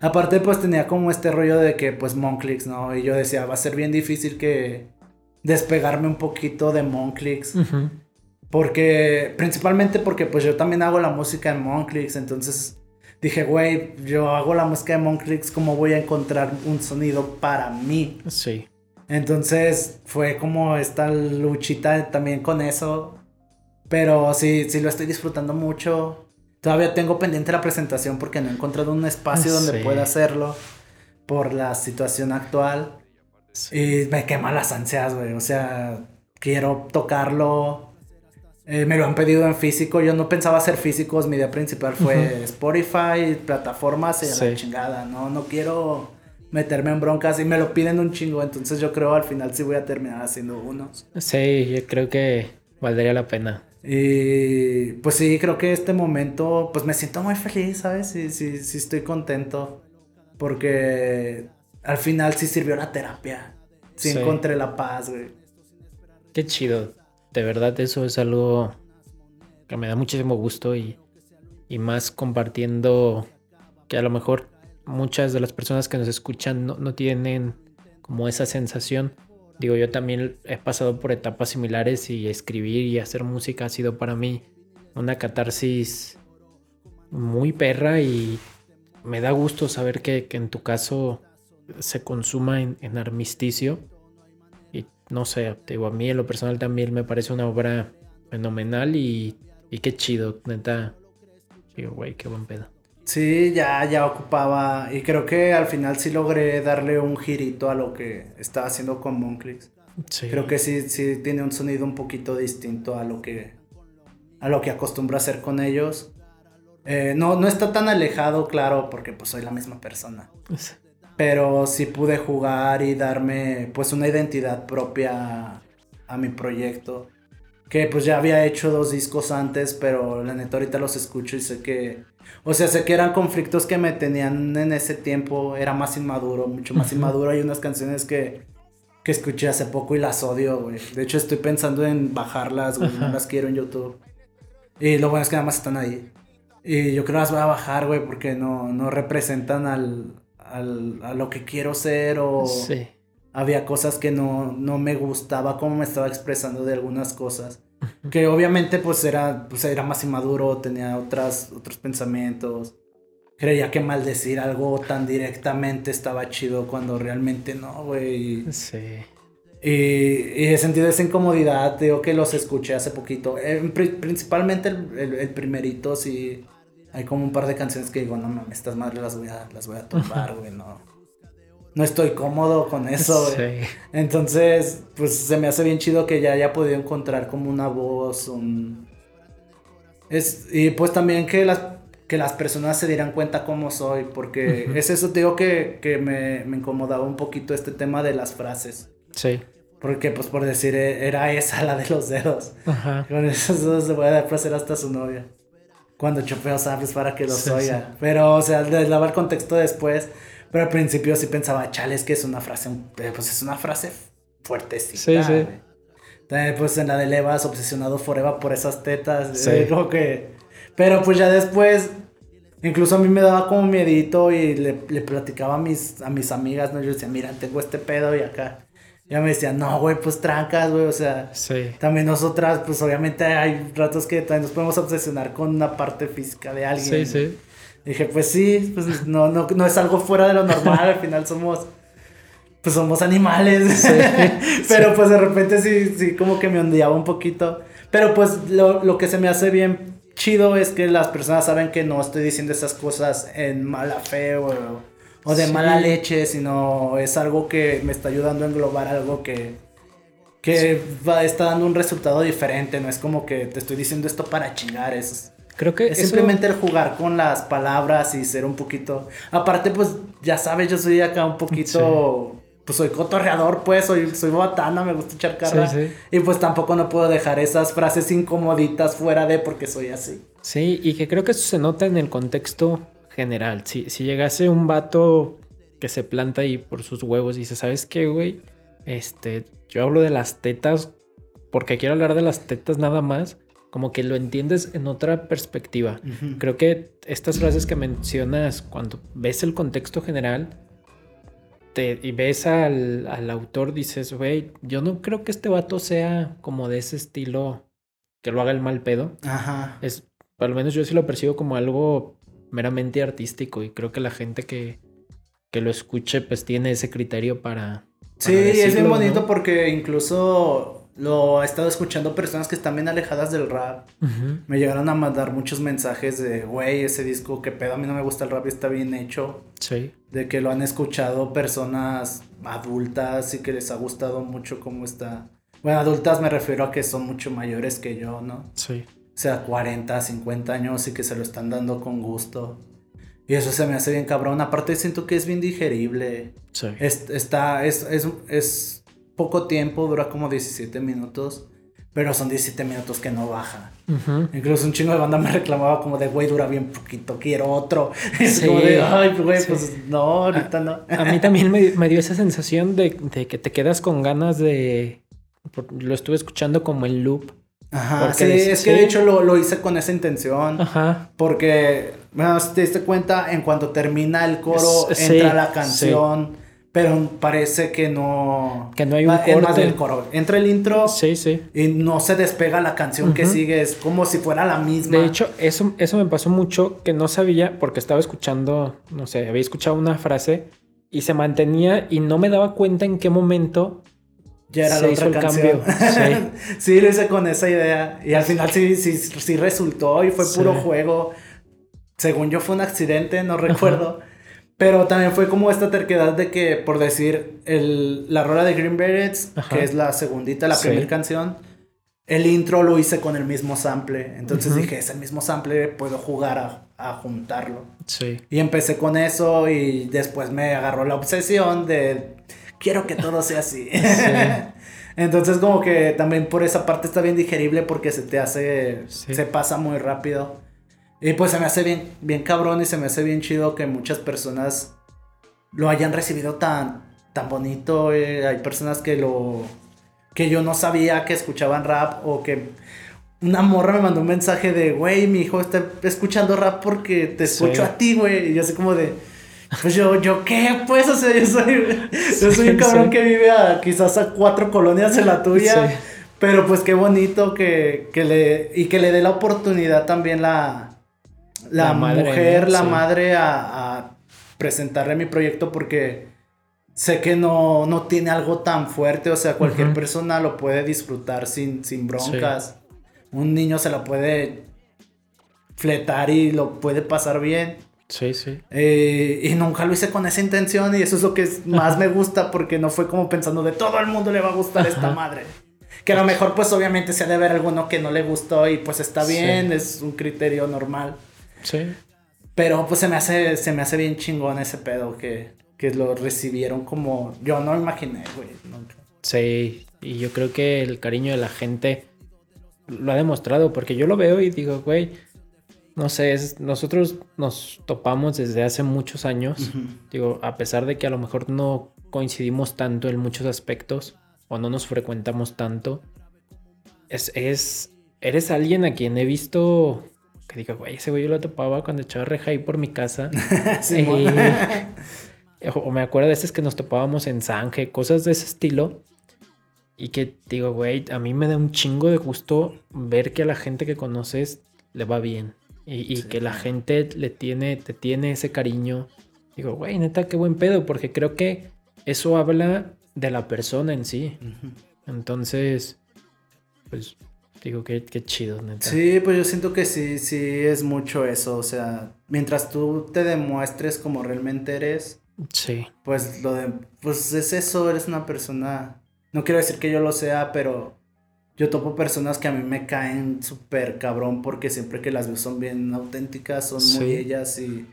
Aparte pues tenía como este rollo de que pues Monclix, ¿no? Y yo decía, va a ser bien difícil que despegarme un poquito de Monclix. Porque, principalmente porque pues yo también hago la música en Monclix, entonces dije, güey, yo hago la música de Monclix, ¿cómo voy a encontrar un sonido para mí? Sí. Entonces fue como esta luchita también con eso, pero sí, sí lo estoy disfrutando mucho. Todavía tengo pendiente la presentación porque no he encontrado un espacio donde Sí. pueda hacerlo por la situación actual. Y me quema las ansias, güey. O sea, quiero tocarlo. Eh, me lo han pedido en físico. Yo no pensaba hacer físicos. Mi idea principal fue Spotify, plataformas y a la Sí. chingada. No, no quiero meterme en broncas y me lo piden un chingo. Entonces yo creo al final sí voy a terminar haciendo unos. Sí, yo creo que valdría la pena. Y pues sí, creo que este momento, pues me siento muy feliz, ¿sabes? Sí, sí, sí estoy contento. Porque al final sí sirvió la terapia. Sí, Sí. encontré la paz, güey. Qué chido. De verdad, eso es algo que me da muchísimo gusto y, y más compartiendo que a lo mejor muchas de las personas que nos escuchan no, no tienen como esa sensación. Digo, yo también he pasado por etapas similares y escribir y hacer música ha sido para mí una catarsis muy perra y me da gusto saber que, que en tu caso se consuma en, armisticio. Y no sé, digo, a mí en lo personal también me parece una obra fenomenal y, y qué chido, neta. Digo, güey, qué buen pedo. Sí, ya, ya ocupaba. Y creo que al final sí logré darle un girito a lo que estaba haciendo con Monclix. Sí. Creo que sí, sí tiene un sonido un poquito distinto a lo que a lo que acostumbro a hacer con ellos. Eh, no, no está tan alejado, claro, porque pues soy la misma persona. Pero sí pude jugar y darme pues una identidad propia a mi proyecto. Que pues ya había hecho dos discos antes, pero la neta ahorita los escucho y sé que... O sea, sé que eran conflictos que me tenían en ese tiempo. Era más inmaduro, mucho más inmaduro. Hay unas canciones que, que escuché hace poco y las odio, güey. De hecho estoy pensando en bajarlas, güey. No las quiero en YouTube. Y lo bueno es que nada más están ahí. Y yo creo que las voy a bajar, güey, porque no, no representan al, al, a lo que quiero ser o Sí. había cosas que no, no me gustaba cómo me estaba expresando de algunas cosas. Que obviamente pues era, pues era más inmaduro, tenía otras, otros pensamientos. creía que maldecir algo tan directamente estaba chido cuando realmente no, güey. Sí. Y, y he sentido esa incomodidad, digo que los escuché hace poquito. Eh, pri- principalmente el, el- el primerito, sí. Hay como un par de canciones que digo, no mames, estas madres las voy a, las voy a tumbar, <laughs> güey, no. No estoy cómodo con eso. Sí. Entonces, pues se me hace bien chido que ya haya podido encontrar como una voz, un... Es, y pues también que las, que las personas se dieran cuenta cómo soy, porque es eso, te digo que, que me, me incomodaba un poquito este tema de las frases. Sí. Porque, pues por decir, e- era esa la de los dedos. Ajá. Con esos dedos se puede dar placer hasta su novia. Cuando chopeo sabes para que los Sí, oiga. Pero, o sea, el contexto después. Pero al principio sí pensaba, chale, es que es una frase, eh, pues es una frase fuertecita. Sí, sí. También, pues en la de Levas, obsesionado forever por esas tetas. Sí. eh, como que. Pero pues ya después. Incluso a mí me daba como miedito y le, le platicaba a mis, a mis amigas, ¿no? Yo decía, mira, tengo este pedo y acá. Ya me decían, no, güey, pues trancas, güey, o sea. Sí. También nosotras, pues obviamente hay ratos que también nos podemos obsesionar con una parte física de alguien. Sí, sí. Dije, pues sí, pues no, no, no es algo fuera de lo normal, al final somos, pues somos animales. <laughs> Pero pues de repente sí, sí, como que me ondeaba un poquito. Pero pues lo, lo que se me hace bien chido es que las personas saben que no estoy diciendo esas cosas en mala fe o, o de Sí. mala leche, sino es algo que me está ayudando a englobar algo que, que va, está dando un resultado diferente. No es como que te estoy diciendo esto para chingar, es, Creo que es eso- simplemente el jugar con las palabras y ser un poquito. Aparte, pues ya sabes, yo soy acá un poquito. Pues soy cotorreador, pues, soy, soy botana, me gusta echar. Sí, sí. Y pues tampoco no puedo dejar esas frases incomoditas fuera de porque soy así. Sí, y que creo que eso se nota en el contexto general. Si, si llegase un vato que se planta ahí por sus huevos y dice, ¿sabes qué, güey? Este, yo hablo de las tetas porque quiero hablar de las tetas nada más, como que lo entiendes en otra perspectiva. Creo que estas frases que mencionas, cuando ves el contexto general te, y ves al, al autor, dices, güey, yo no creo que este vato sea como de ese estilo que lo haga el mal pedo. Ajá. Es, al menos yo sí lo percibo como algo meramente artístico y creo que la gente que, que lo escuche pues tiene ese criterio para... Sí, para es bien bonito ¿no? porque incluso lo he estado escuchando personas que están bien alejadas del rap. Me llegaron a mandar muchos mensajes de, güey, ese disco, que pedo, a mí no me gusta el rap y está bien hecho. Sí, De que lo han escuchado personas adultas y que les ha gustado mucho cómo está. Bueno, adultas me refiero a que son mucho mayores que yo, ¿no? sí. O sea, 40, 50 años y que se lo están dando con gusto. Y eso se me hace bien cabrón. Aparte siento que es bien digerible. Sí. Es, está, es, es, es poco tiempo, dura como 17 minutos. Pero son 17 minutos que no baja. Ujú. Incluso un chingo de banda me reclamaba como de, güey, dura bien poquito, quiero otro. <laughs> Es Sí, como de, ay, güey, sí. pues no, ahorita no. A mí también me, me dio esa <laughs> sensación de, de que te quedas con ganas de... Lo estuve escuchando como en loop. Ajá, sí, es que de hecho lo, lo hice con esa intención. Ajá. Porque, bueno, si te diste cuenta, en cuanto termina el coro, Es- entra la canción. Pero parece que no. Que no hay un es más corte. del coro. Entra el intro Sí, sí. y no se despega la canción que Ujú. sigue. Es como si fuera la misma. De hecho, eso, eso me pasó mucho que no sabía porque estaba escuchando, no sé, había escuchado una frase y se mantenía y no me daba cuenta en qué momento ya era se la hizo otra el canción. cambio, <laughs> sí, lo hice con esa idea. Y al final sí, sí, sí resultó y fue Sí. puro juego. Según yo fue un accidente, no recuerdo. Pero también fue como esta terquedad de que, por decir, el, la rola de Green Berets, Ajá. que es la segundita, la Sí. primera canción, el intro lo hice con el mismo sample. Entonces dije, es el mismo sample, puedo jugar a, a juntarlo. Sí. Y empecé con eso y después me agarró la obsesión de quiero que todo sea así. <laughs> <laughs> Entonces como que también por esa parte está bien digerible porque se te hace, Sí. se pasa muy rápido. Y pues se me hace bien, bien cabrón y se me hace bien chido que muchas personas lo hayan recibido tan, tan bonito. eh. Hay personas que lo, que yo no sabía que escuchaban rap o que una morra me mandó un mensaje de, güey, mi hijo está escuchando rap porque te escucho Sí. a ti, güey. Y yo así como de, pues yo, yo qué, pues, o sea, yo soy, yo <laughs> soy un cabrón Sí. que vive a quizás a cuatro colonias de la tuya. Sí. Pero pues qué bonito que, que le, y que le dé la oportunidad también la, la, La madre, mujer, la Sí. madre a, a presentarle mi proyecto porque sé que no, no tiene algo tan fuerte, o sea, cualquier persona lo puede disfrutar sin, sin broncas. Un niño se la puede fletar y lo puede pasar bien. Sí, sí. Eh, y nunca lo hice con esa intención y eso es lo que <laughs> más me gusta porque no fue como pensando de todo el mundo le va a gustar esta madre. Que a lo mejor pues obviamente se ha de haber alguno que no le gustó y pues está Sí. bien, es un criterio normal. Sí. Pero pues se me hace, se me hace bien chingón ese pedo que, que lo recibieron como yo no imaginé, güey. nunca. Sí, y yo creo que el cariño de la gente lo ha demostrado, porque yo lo veo y digo, güey, no sé, es- nosotros nos topamos desde hace muchos años, digo, a pesar de que a lo mejor no coincidimos tanto en muchos aspectos o no nos frecuentamos tanto, es, es eres alguien a quien he visto que diga, güey, ese güey yo lo topaba cuando echaba reja ahí por mi casa. <laughs> Simón. Eh, <laughs> o me acuerdo de veces que nos topábamos en Zanje, cosas de ese estilo. Y que digo, güey, a mí me da un chingo de gusto ver que a la gente que conoces le va bien. Y, y que la gente le tiene, te tiene ese cariño. Digo, güey, neta, qué buen pedo, porque creo que eso habla de la persona en sí. Entonces, pues, digo, qué, qué chido, neta. Sí, pues yo siento que sí, sí es mucho eso. O sea, mientras tú te demuestres como realmente eres, Sí, pues lo de, pues es eso, eres una persona, no quiero decir que yo lo sea, pero yo topo personas que a mí me caen súper cabrón porque siempre que las veo son bien auténticas, son muy ellas y,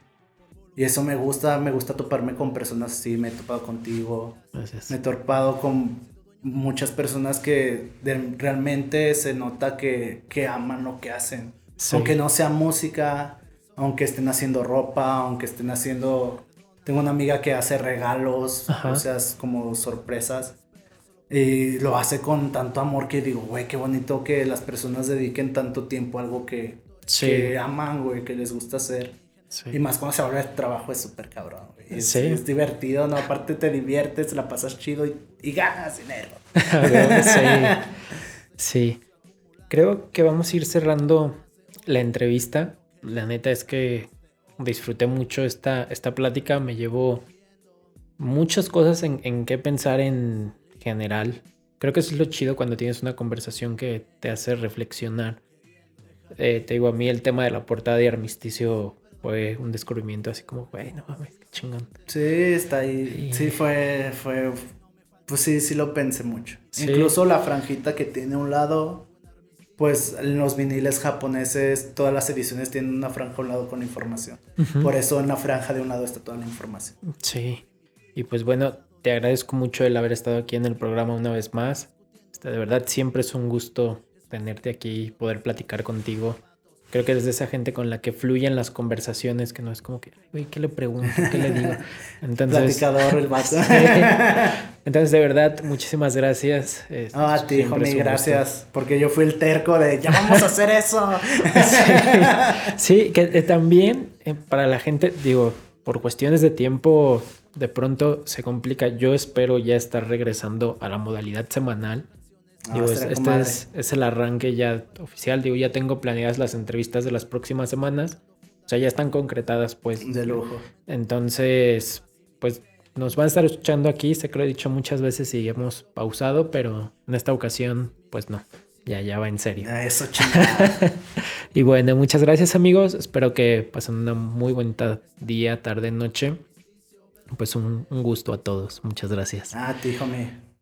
y eso me gusta, me gusta toparme con personas así, me he topado contigo, gracias. me he topado con muchas personas que de- realmente se nota que, que aman lo que hacen. Sí. Aunque no sea música, aunque estén haciendo ropa, aunque estén haciendo... Tengo una amiga que hace regalos, Ajá. o sea, es como sorpresas. Y lo hace con tanto amor que digo, güey, qué bonito que las personas dediquen tanto tiempo a algo que, Sí. que aman, güey, que les gusta hacer. Sí. Y más cuando se vuelve trabajo es súper cabrón. Es, Sí. es divertido, ¿no? Aparte te diviertes, la pasas chido y, y ganas dinero. <laughs> sí. Sí. Creo que vamos a ir cerrando la entrevista. La neta es que disfruté mucho esta, esta plática. Me llevó muchas cosas en, en qué pensar en general. Creo que eso es lo chido cuando tienes una conversación que te hace reflexionar. Eh, te digo, a mí el tema de la portada de Armisticio fue un descubrimiento así como, güey, no mames, qué chingón. Sí, está ahí. Sí. Sí, fue, fue, pues sí, sí lo pensé mucho. Sí. Incluso la franjita que tiene un lado, pues en los viniles japoneses, todas las ediciones tienen una franja a un lado con información. Por eso en la franja de un lado está toda la información. Sí. Y pues bueno, te agradezco mucho el haber estado aquí en el programa una vez más. Este, de verdad, siempre es un gusto tenerte aquí y poder platicar contigo. Creo que eres de esa gente con la que fluyen las conversaciones, que no es como que, "Ay, güey, ¿qué le pregunto? ¿Qué le digo? <laughs> Entonces, Platicador, el vato. <laughs> entonces de verdad, muchísimas gracias. Eh, a ti, homie, gusto. gracias. Porque yo fui el terco de, ya vamos a hacer eso. <laughs> Sí, que eh, también eh, para la gente, digo, por cuestiones de tiempo, de pronto se complica. Yo espero ya estar regresando a la modalidad semanal. Ah, Digo, con este madre. es, es el arranque ya oficial. Digo, ya tengo planeadas las entrevistas de las próximas semanas. O sea, ya están concretadas, pues. De lujo. Entonces, pues nos van a estar escuchando aquí. Sé que lo he dicho muchas veces y hemos pausado, pero en esta ocasión, pues no. Ya, ya va en serio. A eso. <laughs> Y bueno, muchas gracias amigos. Espero que pasen una muy bonita día, tarde, noche. Pues un, un gusto a todos. Muchas gracias. a ti, homie.